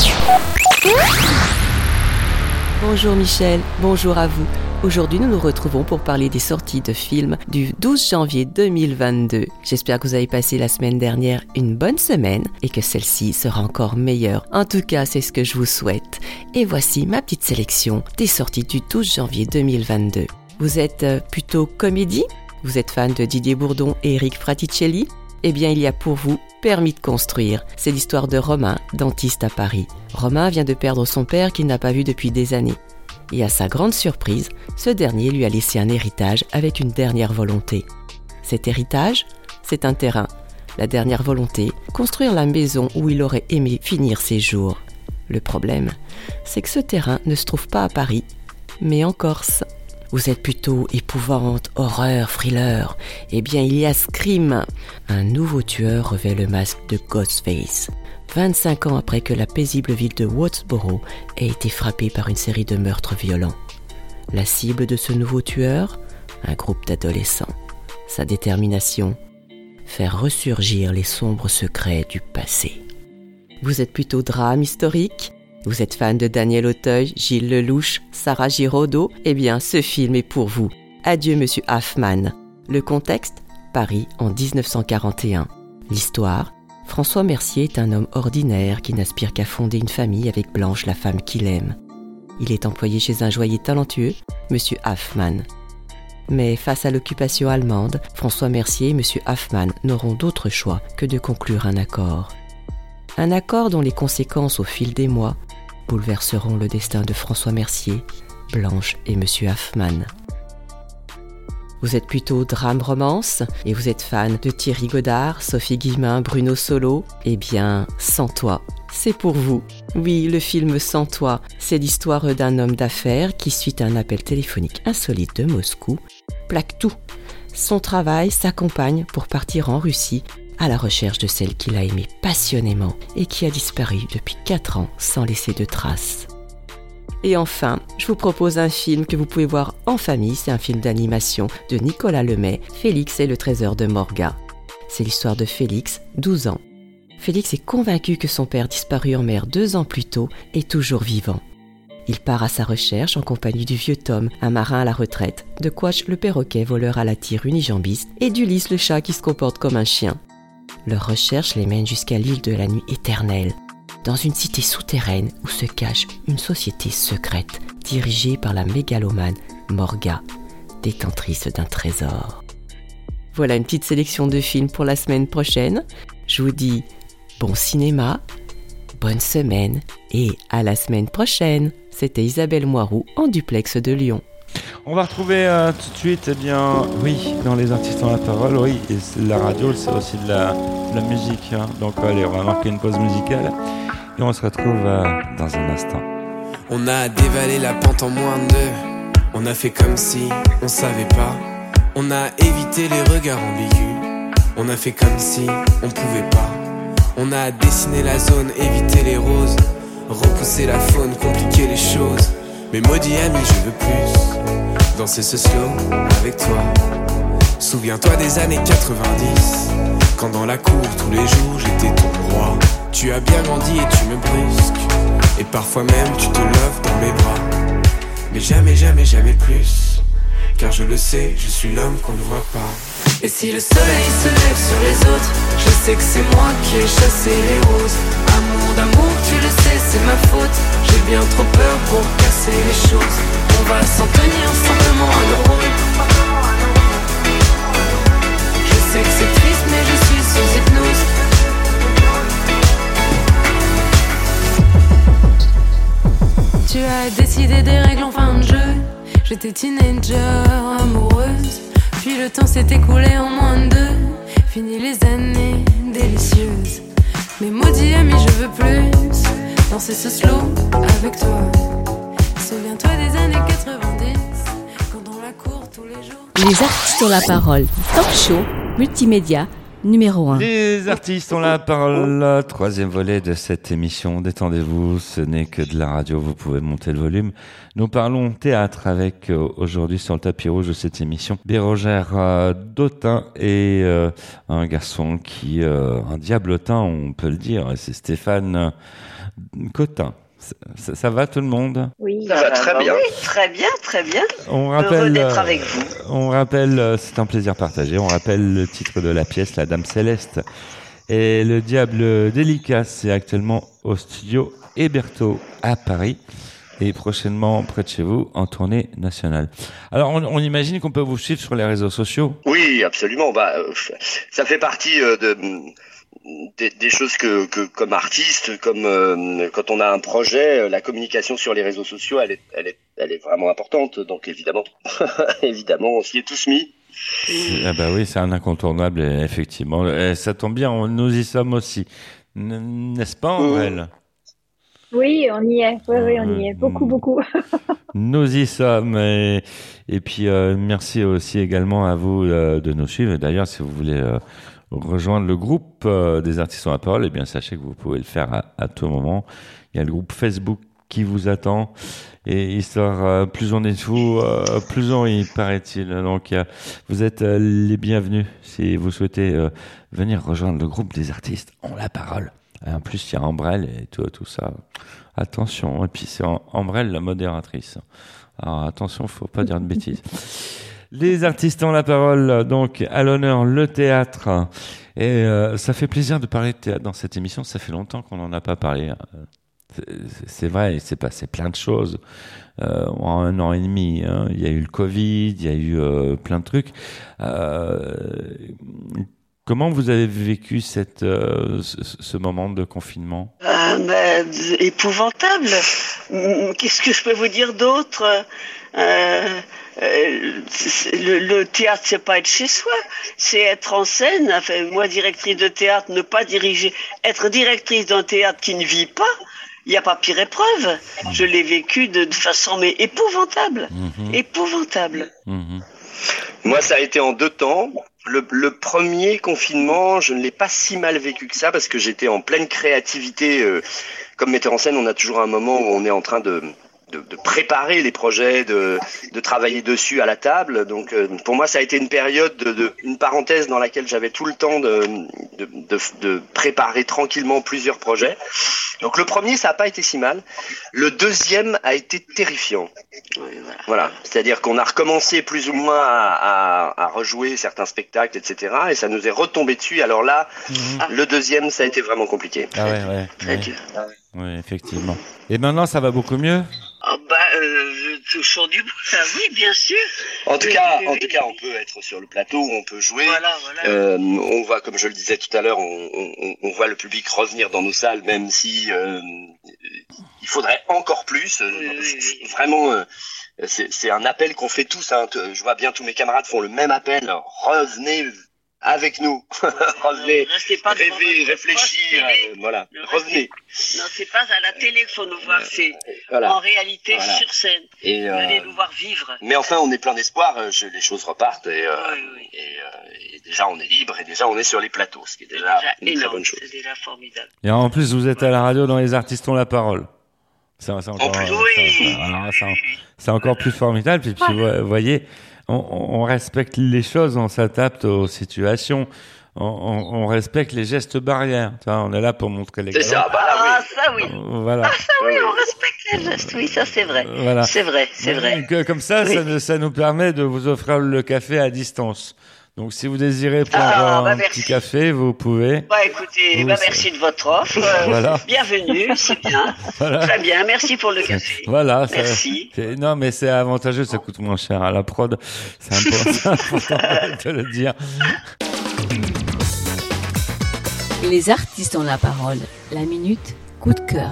Bonjour Michel, bonjour à vous. Aujourd'hui, nous nous retrouvons pour parler des sorties de films du 12 janvier 2022. J'espère que vous avez passé la semaine dernière une bonne semaine et que celle-ci sera encore meilleure. En tout cas, c'est ce que je vous souhaite. Et voici ma petite sélection des sorties du 12 janvier 2022. Vous êtes euh, plutôt comédie? Vous êtes fan de Didier Bourdon et Eric Fraticelli? Eh bien, il y a pour vous Permis de construire. C'est l'histoire de Romain, dentiste à Paris. Romain vient de perdre son père qu'il n'a pas vu depuis des années. Et à sa grande surprise, ce dernier lui a laissé un héritage avec une dernière volonté. Cet héritage, c'est un terrain. La dernière volonté, construire la maison où il aurait aimé finir ses jours. Le problème, c'est que ce terrain ne se trouve pas à Paris, mais en Corse. Vous êtes plutôt épouvante, horreur, thriller. Eh bien, il y a Scream. Un nouveau tueur revêt le masque de Ghostface. 25 ans après que la paisible ville de Wattsboro ait été frappée par une série de meurtres violents. La cible de ce nouveau tueur? Un groupe d'adolescents. Sa détermination? Faire ressurgir les sombres secrets du passé. Vous êtes plutôt drame historique? Vous êtes fan de Daniel Auteuil, Gilles Lelouch, Sarah Giraudot Eh bien, ce film est pour vous. Adieu, monsieur Hoffman. Le contexte Paris en 1941. L'histoire François Mercier est un homme ordinaire qui n'aspire qu'à fonder une famille avec Blanche, la femme qu'il aime. Il est employé chez un joaillier talentueux, monsieur Hoffman. Mais face à l'occupation allemande, François Mercier et monsieur Hoffman n'auront d'autre choix que de conclure un accord. Un accord dont les conséquences au fil des mois bouleverseront le destin de François Mercier, Blanche et Monsieur Hoffman. Vous êtes plutôt drame-romance et vous êtes fan de Thierry Godard, Sophie Guillemin, Bruno Solo Eh bien, Sans toi, c'est pour vous. Oui, le film Sans toi, c'est l'histoire d'un homme d'affaires qui, suite à un appel téléphonique insolite de Moscou, plaque tout. Son travail s'accompagne pour partir en Russie à la recherche de celle qu'il a aimée passionnément et qui a disparu depuis 4 ans sans laisser de traces. Et enfin, je vous propose un film que vous pouvez voir en famille, c'est un film d'animation de Nicolas Lemay, Félix et le trésor de Morga. C'est l'histoire de Félix, 12 ans. Félix est convaincu que son père disparu en mer deux ans plus tôt est toujours vivant. Il part à sa recherche en compagnie du vieux Tom, un marin à la retraite, de Quach le perroquet voleur à la tire unijambiste et d'Ulysse le chat qui se comporte comme un chien. Leurs recherches les mènent jusqu'à l'île de la nuit éternelle, dans une cité souterraine où se cache une société secrète dirigée par la mégalomane Morga, détentrice d'un trésor. Voilà une petite sélection de films pour la semaine prochaine. Je vous dis bon cinéma, bonne semaine et à la semaine prochaine. C'était Isabelle Moiroux en duplex de Lyon. On va retrouver euh, tout de suite, eh bien, oui, dans les artistes ont la parole, oui, et la radio, c'est aussi de la, musique. hein. Donc allez, on va marquer une pause musicale et on se retrouve euh, dans un instant. On a dévalé la pente en moins de. On a fait comme si on savait pas. On a évité les regards ambigus. On a fait comme si on pouvait pas. On a dessiné la zone, évité les roses. Repousser la faune, compliquer les choses. Mais maudit ami, je veux plus. Danser ce slow avec toi. Souviens-toi des années 90. Quand dans la cour, tous les jours, j'étais ton roi. Tu as bien grandi et tu me brusques. Et parfois même, tu te lèves dans mes bras. Mais jamais, jamais, jamais plus. Car je le sais, je suis l'homme qu'on ne voit pas. Et si le soleil se lève sur les autres, je sais que c'est moi qui ai chassé les roses. Amour d'amour, tu le sais, c'est ma faute. J'ai bien trop peur pour casser les choses. On va s'en tenir simplement à nos rôles. Je sais que c'est triste, mais je suis sous hypnose. Tu as décidé des règles en fin de jeu. J'étais teenager, amoureuse. Puis le temps s'est écoulé en moins de deux. Fini les années délicieuses. Mais maudit ami, je veux plus danser ce slow avec toi. Souviens-toi des années 90, quand on la court tous les jours. Les artistes ont la parole. Talk show, multimédia, numéro 1. Les artistes ont la parole. Troisième volet de cette émission. Détendez-vous, ce n'est que de la radio, vous pouvez monter le volume. Nous parlons théâtre avec euh, aujourd'hui sur le tapis rouge de cette émission Bérogère euh, Dautin et euh, un garçon qui, euh, un diablotin, on peut le dire, c'est Stéphane euh, Cotin. Ça, ça- ça va tout le monde? Oui, Ça va très bien. Oui, très bien, très bien. On Heureux rappelle, d'être euh, avec vous. On rappelle, euh, c'est un plaisir partagé. On rappelle le titre de la pièce, La Dame Céleste. Et le Diable délicat, c'est actuellement au studio Héberto à Paris et prochainement près de chez vous en tournée nationale. Alors, on, on imagine qu'on peut vous suivre sur les réseaux sociaux? Oui, absolument. Bah, euh, ça fait partie de des, des choses que, que comme artiste, comme euh, quand on a un projet, euh, la communication sur les réseaux sociaux, elle est, elle est, elle est vraiment importante. Donc évidemment, évidemment, on s'y est tous mis. Ah bah oui, c'est un incontournable, effectivement. Et ça tombe bien, on- nous y sommes aussi. N'est-ce pas, Andrel Oui, on y est. Oui, oui, on y est. Beaucoup, beaucoup. Nous y sommes. Et, et puis, euh, merci aussi également à vous euh, de nous suivre. D'ailleurs, si vous voulez euh, rejoindre le groupe euh, des artistes en la parole, eh bien, sachez que vous pouvez le faire à, tout moment. Il y a le groupe Facebook qui vous attend. Et histoire, euh, plus on est vous, euh, plus on y paraît-il. Donc, vous êtes les bienvenus si vous souhaitez venir rejoindre le groupe des artistes en la parole. En plus, il y a Ambrelle et tout, tout ça. Attention. Et puis, c'est Am- Ambrelle, la modératrice. Alors, attention, faut pas dire de bêtises. Les artistes ont la parole, donc à l'honneur le théâtre. Et euh, ça fait plaisir de parler de théâtre dans cette émission. Ça fait longtemps qu'on n'en a pas parlé. Euh, c'est- vrai, il s'est passé plein de choses euh, en un an et demi. hein. Il y a eu le Covid, il y a eu euh, plein de trucs. Euh, comment vous avez vécu cette, ce, moment de confinement? Ah, épouvantable. Qu'est-ce que je peux vous dire d'autre? Euh, le, le théâtre, c'est pas être chez soi, c'est être en scène. Enfin, moi, directrice de théâtre, ne pas diriger, être directrice d'un théâtre qui ne vit pas, il n'y a pas pire épreuve. Je l'ai vécu de, de façon mais épouvantable, épouvantable. Moi, ça a été en deux temps. Le, le premier confinement, je ne l'ai pas si mal vécu que ça parce que j'étais en pleine créativité. euh, comme metteur en scène, on a toujours un moment où on est en train de, de, de préparer les projets, de, de travailler dessus à la table. Donc, euh, pour moi, ça a été une période, de, de- une parenthèse dans laquelle j'avais tout le temps de, de, de, de préparer tranquillement plusieurs projets. Donc, le premier, ça n'a pas été si mal. Le deuxième a été terrifiant. Voilà, c'est-à-dire qu'on a recommencé plus ou moins à, à, à rejouer certains spectacles, etc. Et ça nous est retombé dessus. Alors là, le deuxième, ça a été vraiment compliqué. Ah ouais, ouais. ouais. Oui, effectivement. Et maintenant, ça va beaucoup mieux? Ah bah, euh, je touche sur du bout, là, oui, bien sûr. En tout Oui, cas, oui, en oui. tout cas, on peut être sur le plateau, on peut jouer. Voilà, voilà. Euh, on voit, comme je le disais tout à l'heure, on, on- on voit le public revenir dans nos salles, même si euh, il faudrait encore plus. Euh, Vraiment, euh, c'est c'est un appel qu'on fait tous. hein. Je vois bien tous mes camarades font le même appel. Revenez avec nous. Revenez, Restez pas poste télé. euh, voilà, Ne revenez. Non, c'est pas à la télé qu'il faut nous voir, c'est Voilà. en réalité Voilà. sur scène. Et, euh, Venez nous voir vivre. Mais enfin, on est plein d'espoir. euh, je- les choses repartent et, euh, et, euh, et déjà on est libre et déjà on est sur les plateaux, ce qui est déjà, Déjà une très énorme, bonne chose. c'est déjà formidable. Et en plus, vous êtes à la radio dans Les Artistes ont la parole. C'est c'est encore, plus. ça- ça- ça- c'est encore plus formidable. Puis, puis, vous voyez, on, on respecte les choses, on s'adapte aux situations, on, on- on respecte les gestes barrières. Tu vois, on est là pour montrer les C'est ça, bah là, Ah, ça oui. Voilà. Ah, ça oui, on respecte les gestes. Oui, ça c'est vrai. Voilà. C'est vrai, c'est vrai. Donc, comme ça, ça nous permet de vous offrir le café à distance. Donc, si vous désirez prendre Ah, bah, un merci. petit café, vous pouvez. Bah écoutez, Vous, bah, merci de votre offre. Euh, Voilà. Bienvenue, c'est bien. Voilà. Très bien, merci pour le café. Voilà. Merci. c'est- non, mais c'est avantageux, ça coûte moins cher à la prod. C'est important, c'est important de le dire. Les artistes ont la parole. La minute, coup de cœur.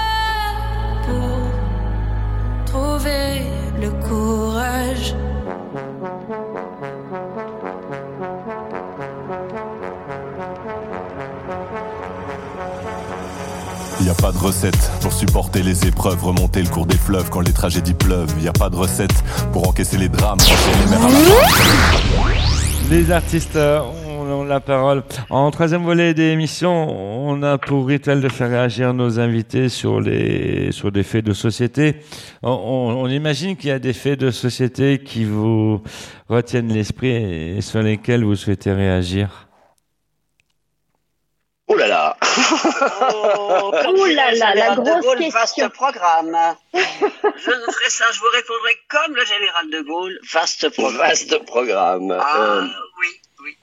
trouver le courage. Y a pas de recette pour supporter les épreuves, remonter le cours des fleuves quand les tragédies pleuvent. Y a pas de recette pour encaisser les drames, les mers à la fin. Les artistes la parole. En troisième volet d'émission, on a pour rituel de faire réagir nos invités sur les sur des faits de société. On, on- on imagine qu'il y a des faits de société qui vous retiennent l'esprit et sur lesquels vous souhaitez réagir. Oh là là Oh, dirait là le là, la général de grosse Gaulle, question. vaste programme. je ne ferai ça, je vous répondrai comme le général de Gaulle, vaste programme. Vaste programme. Ah, Euh, Oui,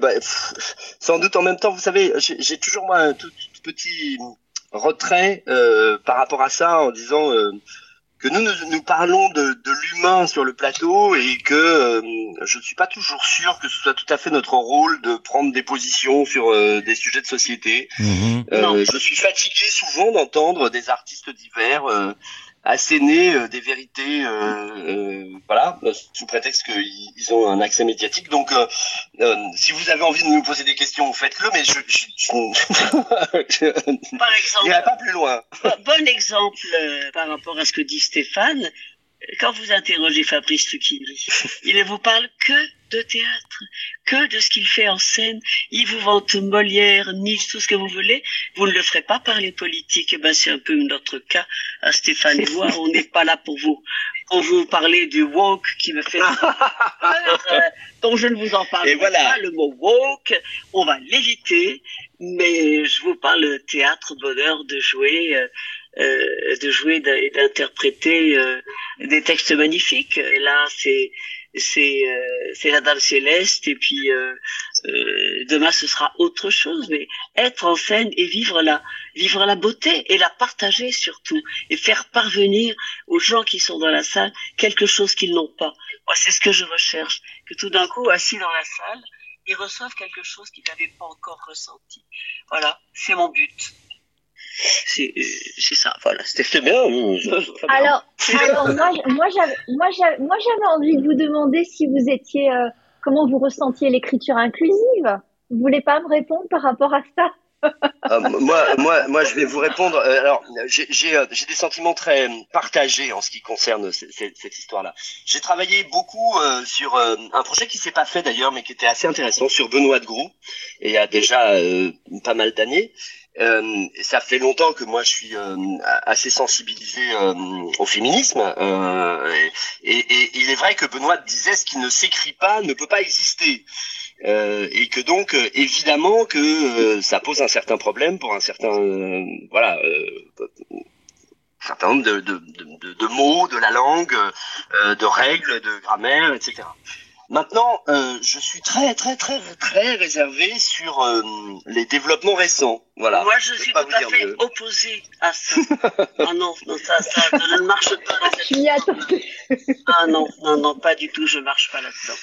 bah, pff, sans doute en même temps, vous savez, j'ai toujours moi un tout, tout petit retrait euh, par rapport à ça en disant euh, que nous, nous nous parlons de, de l'humain sur le plateau et que euh, je ne suis pas toujours sûr que ce soit tout à fait notre rôle de prendre des positions sur euh, des sujets de société. Euh, je suis fatigué souvent d'entendre des artistes divers euh, asséner euh, des vérités, euh, euh, voilà, sous prétexte qu'ils ils ont un accès médiatique. Donc, si vous avez envie de nous poser des questions, faites-le, mais je, je, je, Par exemple, pas plus loin. bon exemple par rapport à ce que dit Stéphane. Quand vous interrogez Fabrice Lucchini, il ne vous parle que de théâtre, que de ce qu'il fait en scène. Il vous vante Molière, Nietzsche, tout ce que vous voulez. Vous ne le ferez pas parler politique. Eh ben, c'est un peu notre cas à Stéphane et moi. On n'est pas là pour vous, pour vous parler du woke qui me fait peur, euh, dont je ne vous en parle voilà. pas. Le mot woke, on va l'éviter. Mais je vous parle de théâtre, bonheur de jouer, euh, euh, de jouer et d'interpréter euh, des textes magnifiques. Et là, c'est c'est euh, c'est la Dame Céleste et puis euh, euh, demain ce sera autre chose. Mais être en scène et vivre la vivre la beauté et la partager surtout et faire parvenir aux gens qui sont dans la salle quelque chose qu'ils n'ont pas. Moi, c'est ce que je recherche. Que tout d'un coup, assis dans la salle, ils reçoivent quelque chose qu'ils n'avaient pas encore ressenti. Voilà, c'est mon but. C'est c'est ça, voilà. C'était bien. Alors, alors moi, j'avais envie de vous demander si vous étiez, euh, comment vous ressentiez l'écriture inclusive. Vous voulez pas me répondre par rapport à ça? Euh, moi, moi, moi, je vais vous répondre. Euh, alors, euh, j'ai des sentiments très partagés en ce qui concerne cette histoire-là. J'ai travaillé beaucoup sur un projet qui s'est pas fait d'ailleurs, mais qui était assez intéressant sur Benoît de Groux, et il y a déjà pas mal d'années. Ça fait longtemps que moi je suis assez sensibilisé au féminisme et il est vrai que Benoît disait ce qui ne s'écrit pas ne peut pas exister. Euh, et que donc euh, évidemment que euh, ça pose un certain problème pour un certain euh, voilà euh, un certain nombre de, de, de, de- de mots de la langue euh, de règles de grammaire etc maintenant euh, je suis très très très très réservé sur euh, les développements récents voilà Moi, je suis pas tout à fait mieux. opposé à ça. ah non, non, ça, ça ne marche pas dans cette Ah non, non, non, pas du tout, je marche pas là-dedans.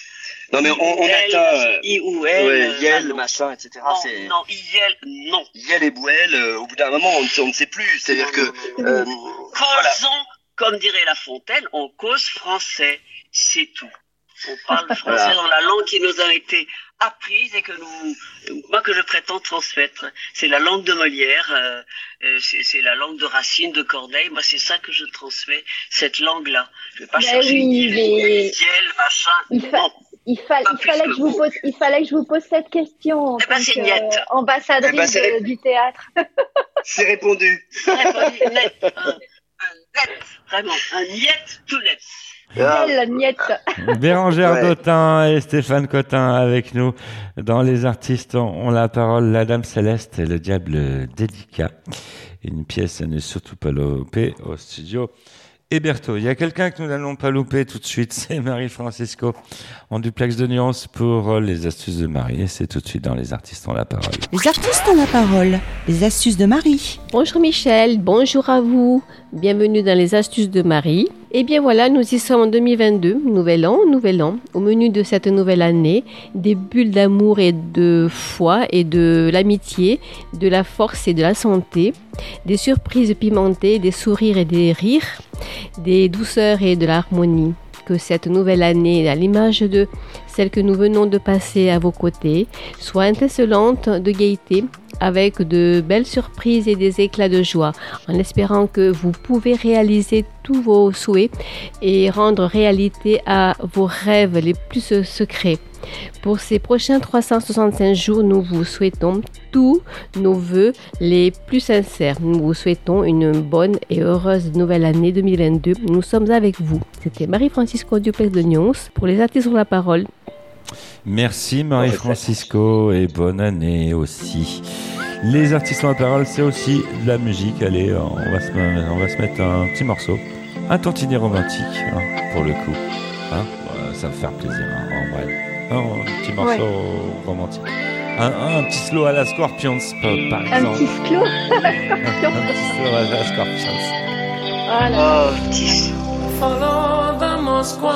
Non mais on, on Elle, atteint euh, I ou elle, ouais, euh, Yel, ah non. machin etc Non, c'est non, Yel, non. Yel et Bouel euh, au bout d'un moment on, ne sait- on ne sait plus c'est à dire que euh, Causons, comme dirait La Fontaine, on cause français, c'est tout. On parle français Voilà. dans la langue qui nous a été apprise et que nous, moi que je prétends transmettre. C'est la langue de Molière, euh, euh, c'est c'est la langue de Racine, de Corneille. Moi, c'est ça que je transmets, cette langue-là. Je vais pas Ben chercher oui, mais- Yel, machin. Il, fa- il, fa- il fallait que je vous pose, il fallait que je vous pose cette question en Eh ben, tant que, euh, ambassadrice Eh ben, du théâtre. c'est répondu Répondu net, un, un net, vraiment, un niet tout net. Belle niette. Bérangère Ouais. Dautin et Stéphane Cotin avec nous. Dans Les artistes ont la parole, La Dame Céleste et le Diable délicat. Une pièce à ne surtout pas louper au studio et Berthaud. Il y a quelqu'un que nous n'allons pas louper tout de suite, c'est Marie-Francisco en duplex de nuances pour euh, les astuces de Marie. Et c'est tout de suite dans Les artistes ont la parole. Les artistes ont la parole. Les astuces de Marie. Bonjour Michel, bonjour à vous. Bienvenue dans les astuces de Marie. Et bien voilà, nous y sommes en 2022, nouvel an, nouvel an. Au menu de cette nouvelle année, des bulles d'amour et de foi et de l'amitié, de la force et de la santé, des surprises pimentées, des sourires et des rires, des douceurs et de l'harmonie. Que cette nouvelle année, à l'image de celle que nous venons de passer à vos côtés, soit intelligente de gaieté, avec de belles surprises et des éclats de joie, en espérant que vous pouvez réaliser tous vos souhaits et rendre réalité à vos rêves les plus secrets. Pour ces prochains 365 jours, nous vous souhaitons tous nos voeux les plus sincères. Nous vous souhaitons une bonne et heureuse nouvelle année 2022. Nous sommes avec vous. C'était Marie-Francisco Duplex de Nyons pour les artistes sur la parole. Merci Marie-Francisco et bonne année aussi. Les artistes ont la parole, c'est aussi de la musique. Allez, on va se, on va se mettre un petit morceau, un tantinet romantique, hein, pour le coup. Hein, ça va faire plaisir, hein, en vrai. un petit morceau Ouais. romantique. Un, un petit slow à la Scorpions, par, par Un exemple. petit slow. un petit slow à la Scorpions. Voilà. Follow the Moskwa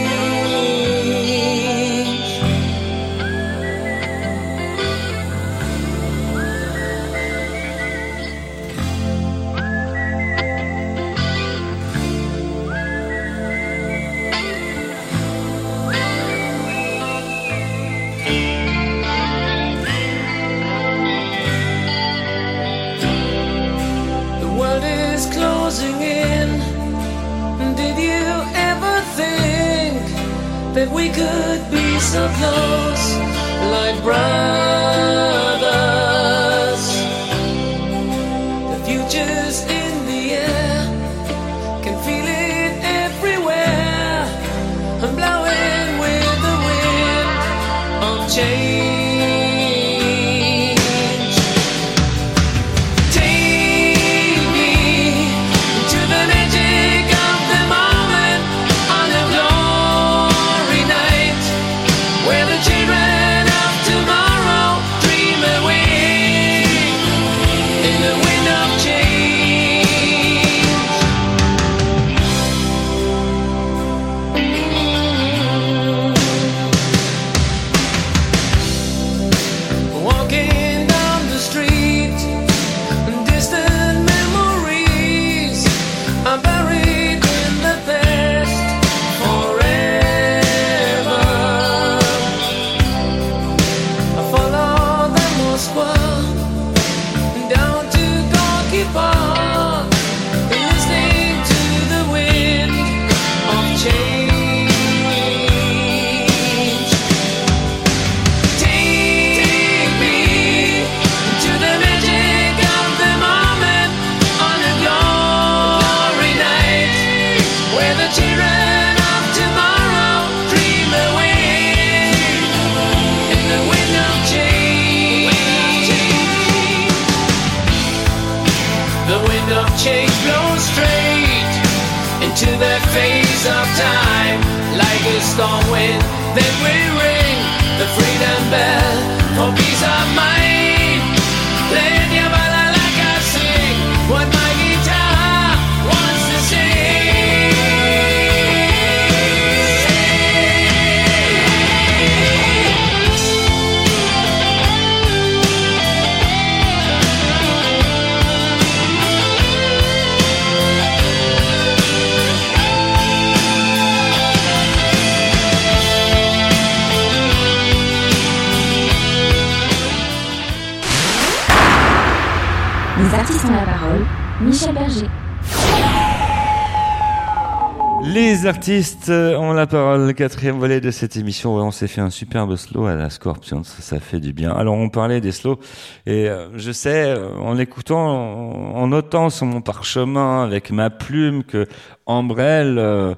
Artistes ont la parole, le quatrième volet de cette émission. On s'est fait un superbe slow à la Scorpions, ça fait du bien. Alors on parlait des slows et euh, je sais, euh, en écoutant, en, notant sur mon parchemin avec ma plume que euh,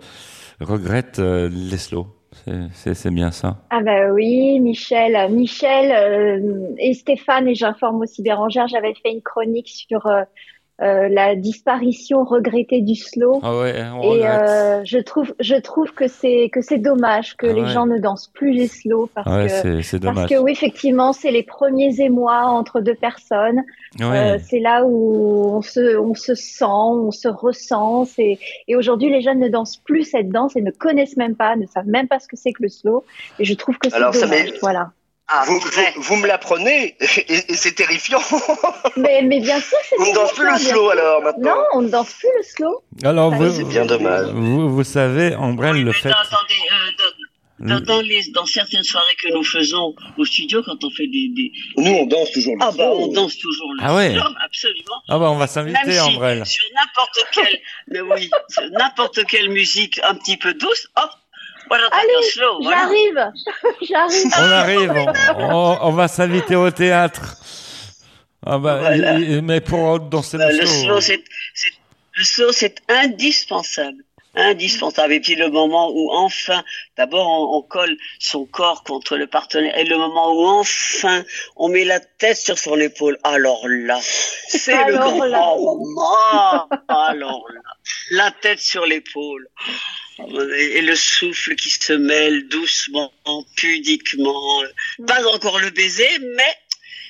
regrette euh, les slows. C'est- bien ça. Ah bah oui, Michel, Michel euh, et Stéphane, et j'informe aussi Bérangère, j'avais fait une chronique sur euh, la disparition regrettée du slow. Ah ouais, on Et regrette. euh, je trouve, je trouve que c'est que c'est dommage que Ah les ouais. gens ne dansent plus les slow parce Ah ouais, que c'est- parce dommage. que oui effectivement c'est les premiers émois entre deux personnes. Ouais. Euh, c'est là où on se on se sent, on se ressent. C'est et aujourd'hui les jeunes ne dansent plus cette danse et ne connaissent même pas, ne savent même pas ce que c'est que le slow. Et je trouve que c'est Alors, ça dommage. Voilà. vous, vous, vous me l'apprenez et, et c'est terrifiant. Mais mais bien sûr c'est On ne danse plus le slow alors maintenant. Non, on ne danse plus le slow. Alors vous, c'est bien dommage. Vous, vous savez, Ambrelle, le fait. Attendez, euh, dans, dans- dans les, dans certaines soirées que nous faisons au studio, quand on fait des, des... Nous, on danse toujours le Ah bah, on danse toujours le Ah ouais. slow, absolument. Ah bah on va s'inviter, si Ambrelle. sur n'importe quelle, oui, n'importe quelle musique un petit peu douce, hop, Allez, j'arrive, j'arrive. On arrive, on, on- va s'inviter au théâtre. Ah bah, Voilà. il- il- mais pour danser Bah, le le slow. c'est- le slow, c'est indispensable. Indispensable. Et puis le moment où enfin, d'abord on, on colle son corps contre le partenaire, et le moment où enfin on met la tête sur son épaule, alors là, c'est le grand là. moment. Alors là, la tête sur l'épaule. Et, le souffle qui se mêle doucement, pudiquement. Pas encore le baiser, mais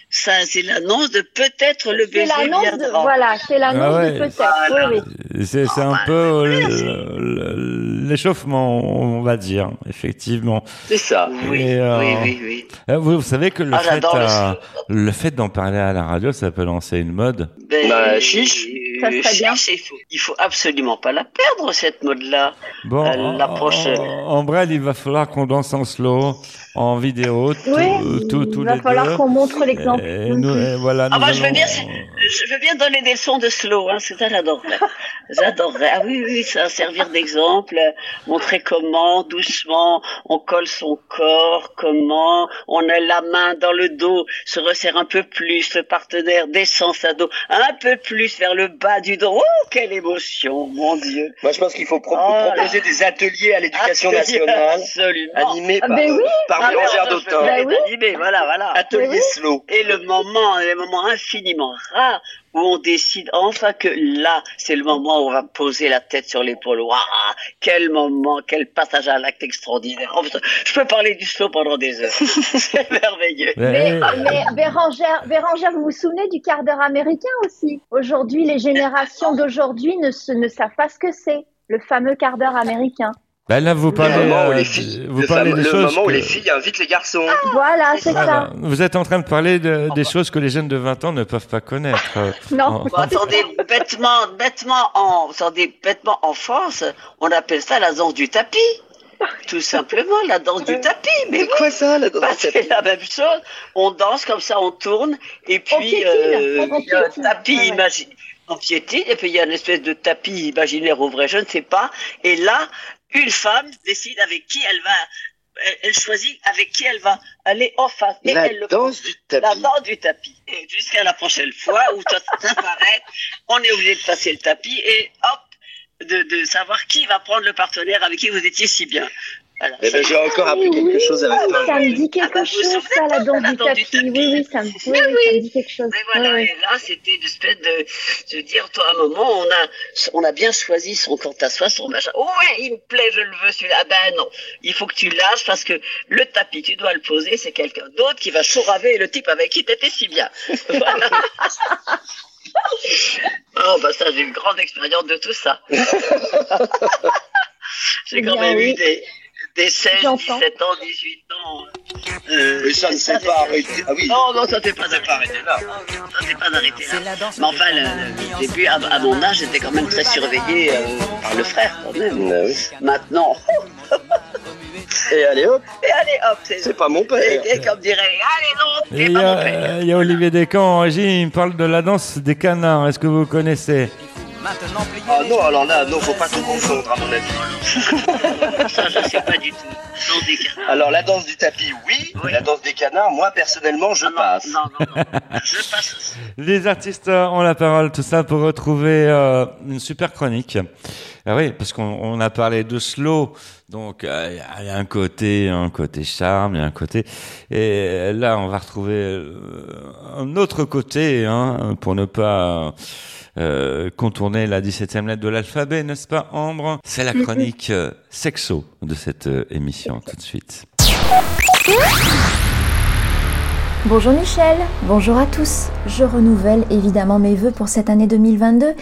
ça, c'est l'annonce de peut-être le C'est baiser l'annonce de voilà, c'est l'annonce Ah ouais. de peut-être. Oui, oui. C'est c'est un peu euh, le- le- l'échauffement, on va dire, effectivement. C'est ça. Oui, euh, oui, oui, oui. euh, Vous, vous savez que le Ah, fait, j'adore le euh, le fait d'en parler à la radio, ça peut lancer une mode. Ben, Bah, chiche. Ça serait chiche, bien. Il faut, il faut absolument pas la perdre, cette mode-là. Bon, Elle en, l'approche. en- en brel, il va falloir qu'on danse en slow, en vidéo, tout- Oui, tout- tous il va les falloir qu'on montre l'exemple. Voilà, Ah nous bah, je veux bien, je veux bien donner des leçons de slow, hein, c'est ça, j'adorerais. J'adorerais. Ah oui, oui, ça va servir d'exemple, euh, montrer comment, doucement, on colle son corps, comment, on a la main dans le dos, se resserre un peu plus, le partenaire descend sa dos un peu plus vers le bas du dos. Oh, quelle émotion, mon Dieu. Moi, je pense qu'il faut pro- Oh là. proposer des ateliers à l'éducation nationale, Absolument. animés Ah, par, ben oui. par Ah, Bérangère oui. animer, voilà, voilà. Atelier oui. slow. Et le moment, le moment infiniment rare où on décide enfin que là, c'est le moment où on va poser la tête sur l'épaule. Waouh, quel moment, quel passage à l'acte extraordinaire. Oh, je peux parler du slow pendant des heures. c'est merveilleux. Mais, mais Bérangère, Bérangère, vous vous souvenez du quart d'heure américain aussi? Aujourd'hui, les générations d'aujourd'hui ne, se- ne savent pas ce que c'est, le fameux quart d'heure américain. Ben là, vous Le parlez, moment où euh, les filles, vous le parlez des le choses. moment où que- les filles invitent les garçons. Voilà, c'est Voilà. ça. Vous êtes en train de parler de- des choses que les jeunes de 20 ans ne peuvent pas connaître. euh, Non. en- Bon, attendez, bêtement, bêtement en, attendez, bêtement en France, on appelle ça la danse du tapis. Tout simplement, la danse du tapis. Mais C'est quoi ça, la danse Bah, du tapis c'est la même chose. On danse comme ça, on tourne, et puis piétine, euh, on il y a un tapis ouais. imaginaire. On piétine, et puis il y a une espèce de tapis imaginaire au vrai, je ne sais pas. Et là, une femme décide avec qui elle va. Elle, choisit avec qui elle va aller en face. Et La elle le danse du tapis. la danse du tapis. Et jusqu'à la prochaine fois où ça s'apparaît, on est obligé de passer le tapis et hop, de, de savoir qui va prendre le partenaire avec qui vous étiez si bien. Voilà. Eh ben, j'ai encore appris Oui, quelque chose avec toi. Ça me dit Ah quelque bah, vous vous chose, ça, la danse du tapis. Oui, oui, ça me, oui, oui, ça me dit quelque chose. Mais voilà, Ouais, et là, c'était une espèce de, de dire, toi, à un moment, on a, on a bien choisi son quant à soi, son machin. Oh ouais, il me plaît, je le veux, celui-là. Ah ben non, il faut que tu lâches parce que le tapis, tu dois le poser, c'est quelqu'un d'autre qui va chouraver le type avec qui t'étais si bien. Voilà. oh, bah ça, j'ai une grande expérience de tout ça. j'ai quand Bien, même eu oui. des, des 16, J'entends. 17 ans, 18 ans. Euh, Mais ça ne s'est pas arrêté. Ah oui. non, non, ça s'est pas arrêté là. Ça s'est pas arrêté là. Mais enfin, le, le- le début, à, à mon âge, j'étais quand même très surveillé euh, par le frère, quand même. Ah oui. Maintenant, Et allez hop, et allez hop, c'est c'est pas mon père. et, et comme dirait, allez non, y, pas mon a, père. il y a Olivier Descamps en régie, il me parle de la danse des canards. Est-ce que vous connaissez? Maintenant, pliez Ah les non, alors là, non, faut pas tout confondre, à mon avis. Ça, je sais pas du tout. Dans des canards. Alors, la danse du tapis, oui. La danse des canards, moi, personnellement, je passe. Non, non, non. Je passe. Les artistes euh, ont la parole, tout ça pour retrouver euh, une super chronique. Ah oui, parce qu'on on a parlé de slow, donc euh, il y a- il y, a un côté, un côté charme, il y a un côté. Et là, on va retrouver euh, un autre côté, hein, pour ne pas euh, contourner la 17e lettre de l'alphabet, n'est-ce pas, Ambre? C'est la Mhm. chronique euh, sexo de cette euh, émission, tout de suite. Bonjour Michel, bonjour à tous. Je renouvelle évidemment mes vœux pour cette année 2022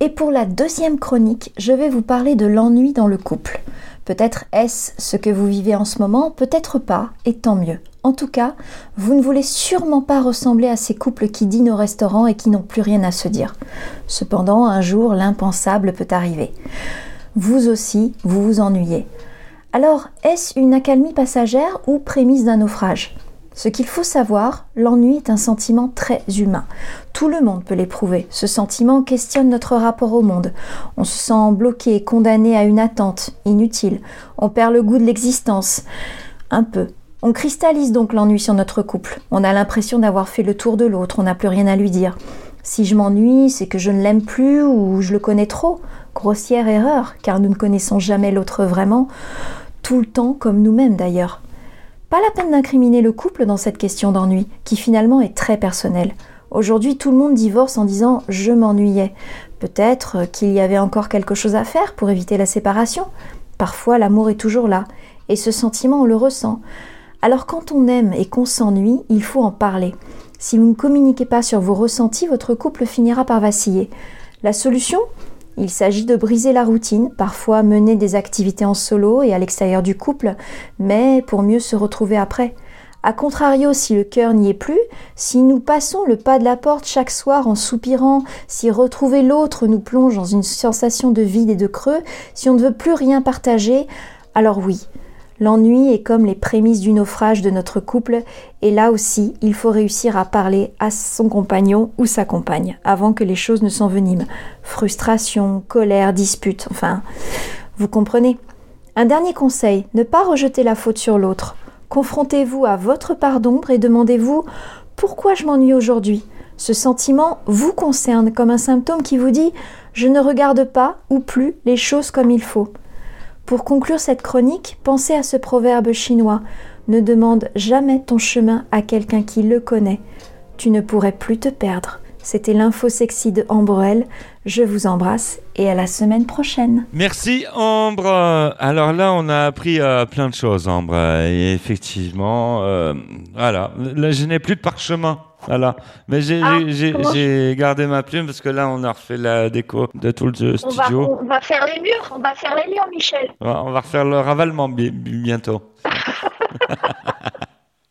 et pour la deuxième chronique, je vais vous parler de l'ennui dans le couple. Peut-être est-ce ce que vous vivez en ce moment, peut-être pas, et tant mieux. En tout cas, vous ne voulez sûrement pas ressembler à ces couples qui dînent au restaurant et qui n'ont plus rien à se dire. Cependant, un jour, l'impensable peut arriver. Vous aussi, vous vous ennuyez. Alors, est-ce une accalmie passagère ou prémisse d'un naufrage? Ce qu'il faut savoir, l'ennui est un sentiment très humain. Tout le monde peut l'éprouver. Ce sentiment questionne notre rapport au monde. On se sent bloqué, condamné à une attente, inutile. On perd le goût de l'existence. Un peu. On cristallise donc l'ennui sur notre couple. On a l'impression d'avoir fait le tour de l'autre, on n'a plus rien à lui dire. Si je m'ennuie, c'est que je ne l'aime plus ou je le connais trop. Grossière erreur, car nous ne connaissons jamais l'autre vraiment, tout le temps comme nous-mêmes d'ailleurs. Pas la peine d'incriminer le couple dans cette question d'ennui, qui finalement est très personnelle. Aujourd'hui, tout le monde divorce en disant je m'ennuyais. Peut-être qu'il y avait encore quelque chose à faire pour éviter la séparation. Parfois, l'amour est toujours là, et ce sentiment, on le ressent. Alors quand on aime et qu'on s'ennuie, il faut en parler. Si vous ne communiquez pas sur vos ressentis, votre couple finira par vaciller. La solution? Il s'agit de briser la routine, parfois mener des activités en solo et à l'extérieur du couple, mais pour mieux se retrouver après. A contrario, si le cœur n'y est plus, si nous passons le pas de la porte chaque soir en soupirant, si retrouver l'autre nous plonge dans une sensation de vide et de creux, si on ne veut plus rien partager, alors oui, L'ennui est comme les prémices du naufrage de notre couple, et là aussi, il faut réussir à parler à son compagnon ou sa compagne avant que les choses ne s'enveniment. Frustration, colère, dispute, enfin, vous comprenez. Un dernier conseil, ne pas rejeter la faute sur l'autre. Confrontez-vous à votre part d'ombre et demandez-vous pourquoi je m'ennuie aujourd'hui? Ce sentiment vous concerne comme un symptôme qui vous dit je ne regarde pas ou plus les choses comme il faut. Pour conclure cette chronique, pensez à ce proverbe chinois Ne demande jamais ton chemin à quelqu'un qui le connaît. Tu ne pourrais plus te perdre. C'était l'info sexy de Ambrel. Je vous embrasse et à la semaine prochaine. Merci Ambre. Alors là, on a appris euh, plein de choses, Ambre. Et effectivement, euh, voilà. Là, je n'ai plus de parchemin. Voilà. Mais j'ai Ah, j'ai- j'ai- comment- j'ai gardé ma plume parce que là, on a refait la déco de tout le On va, studio. on va faire les murs, on va faire les murs, Michel. On va- on va refaire le ravalement bi- bi- bientôt.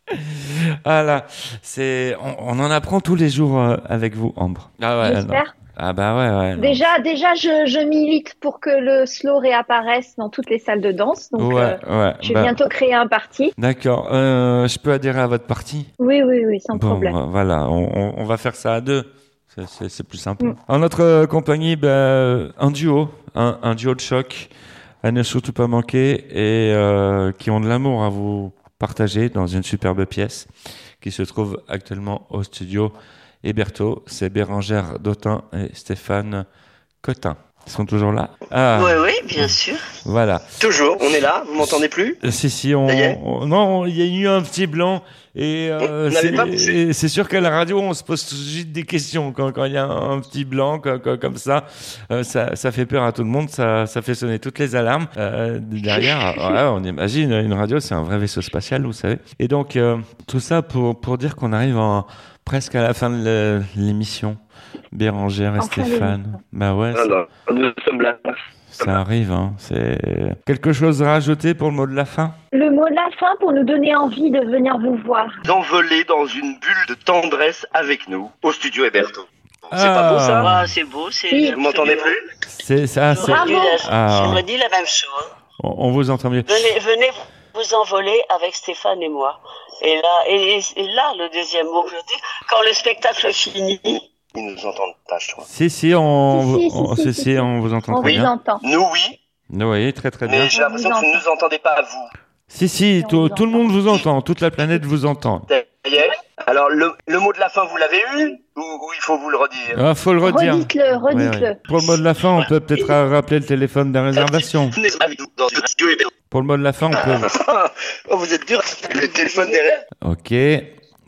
voilà. C'est, on, on en apprend tous les jours euh, avec vous, Ambre. Ah ouais. Ah bah ouais, ouais. non. Déjà, déjà, je, je milite pour que le slow réapparaisse dans toutes les salles de danse. Donc, Ouais, euh, ouais, je vais bah- bientôt créer un parti. D'accord. Euh, je peux adhérer à votre parti? Oui, oui, oui, sans Bon, problème. euh, voilà, on, on- on va faire ça à deux. C'est- plus sympa. Mm. En notre euh, compagnie, ben, un duo, un, un duo de choc à ne surtout pas manquer et qui ont de l'amour à vous partager dans une superbe pièce qui se trouve actuellement au studio Héberto. C'est Bérangère Dautin et Stéphane Cotin. Ils sont toujours là? Ah, Oui, oui, bien sûr. Voilà. Toujours, on est là, vous m'entendez plus? Si, si, on, non, il y a eu un petit blanc et euh, c'est- pas poussé. et c'est sûr qu'à la radio, on se pose tout de suite des questions quand quand il y a un, petit blanc co- co- comme ça, euh, ça, ça fait peur à tout le monde, ça, ça fait sonner toutes les alarmes. Euh, derrière, on imagine une radio, c'est un vrai vaisseau spatial, vous savez. Et donc euh, tout ça pour pour dire qu'on arrive en, presque à la fin de l'émission. Bérangère et Enfin, Stéphane. Bah ouais. Alors, nous sommes là. Ça arrive, hein. C'est quelque chose à rajouter pour le mot de la fin? Le mot de la fin pour nous donner envie de venir vous voir. D'envoler dans une bulle de tendresse avec nous au studio Héberto. C'est pas beau ça? Ah, c'est beau, c'est. Vous m'entendez plus? C'est ça. c'est- J'aurais dit la- Ah, dit la même chose. on, on vous entend mieux. Venez, venez vous envoler avec Stéphane et moi. Et là, et, et là, le deuxième mot que je dis, quand le spectacle finit, Ils nous entendent pas, je crois. Si, si, on, Si, si, on- si, si, si, si, si. on vous entend On très vous bien. entend. Nous, oui, Oui, très très bien. mais j'ai l'impression que vous ne nous entendez pas, vous. Si, si, tout, tout le monde vous entend, toute la planète vous entend. Ça y est Alors, le, le mot de la fin, vous l'avez eu ou, ou il faut vous le redire Ah, faut le redire. Redites-le, redites-le. Ouais, ouais. Pour le mot de la fin, on peut peut-être ra- rappeler le téléphone de la réservation. Pour le mot de la fin, on peut. Oh, vous êtes dur. Le téléphone derrière. Ok.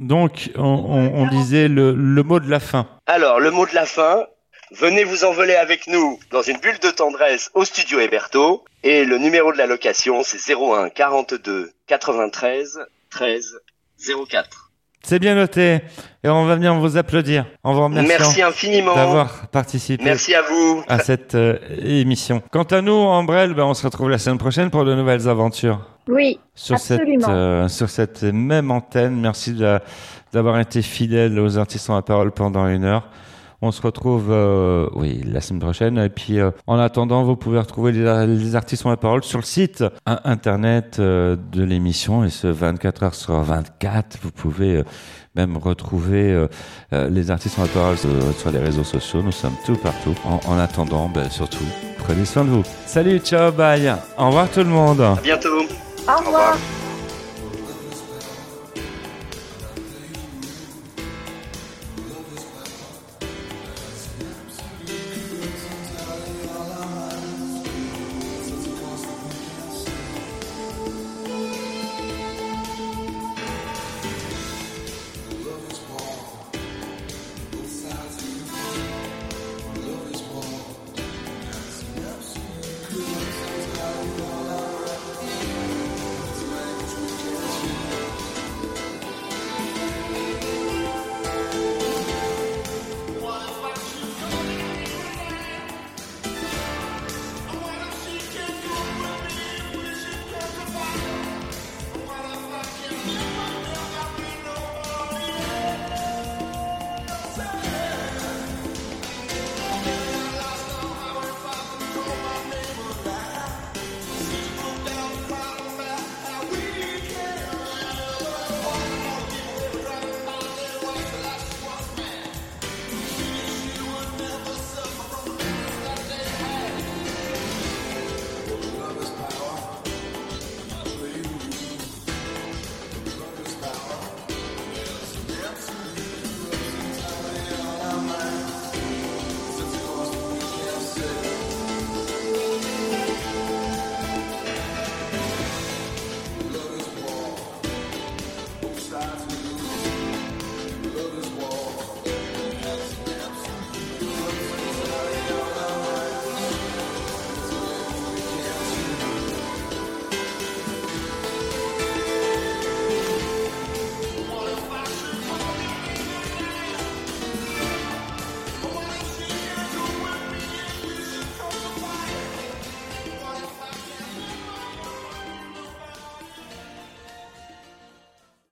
Donc, on, on- on disait le, le mot de la fin. Alors, le mot de la fin. Venez vous envoler avec nous dans une bulle de tendresse au studio Héberto. Et le numéro de la location, c'est 01 42 93 13 04. C'est bien noté. Et on va venir vous applaudir en vous Merci infiniment. d'avoir participé Merci à vous. à cette euh, émission. Quant à nous, Ambrelle, ben, on se retrouve la semaine prochaine pour de nouvelles aventures. Oui, sur cette, absolument. euh, sur cette même antenne. Merci d'avoir été fidèle aux artistes en la parole pendant une heure. On se retrouve, euh, oui, la semaine prochaine. Et puis, euh, en attendant, vous pouvez retrouver les, les artistes en la parole sur le site euh, internet euh, de l'émission. Et ce 24 heures sur 24, vous pouvez euh, même retrouver euh, euh, les artistes en la parole euh, sur les réseaux sociaux. Nous sommes tout partout. En, en attendant, ben, surtout, prenez soin de vous. Salut, ciao, bye. Au revoir tout le monde. À bientôt. Au revoir.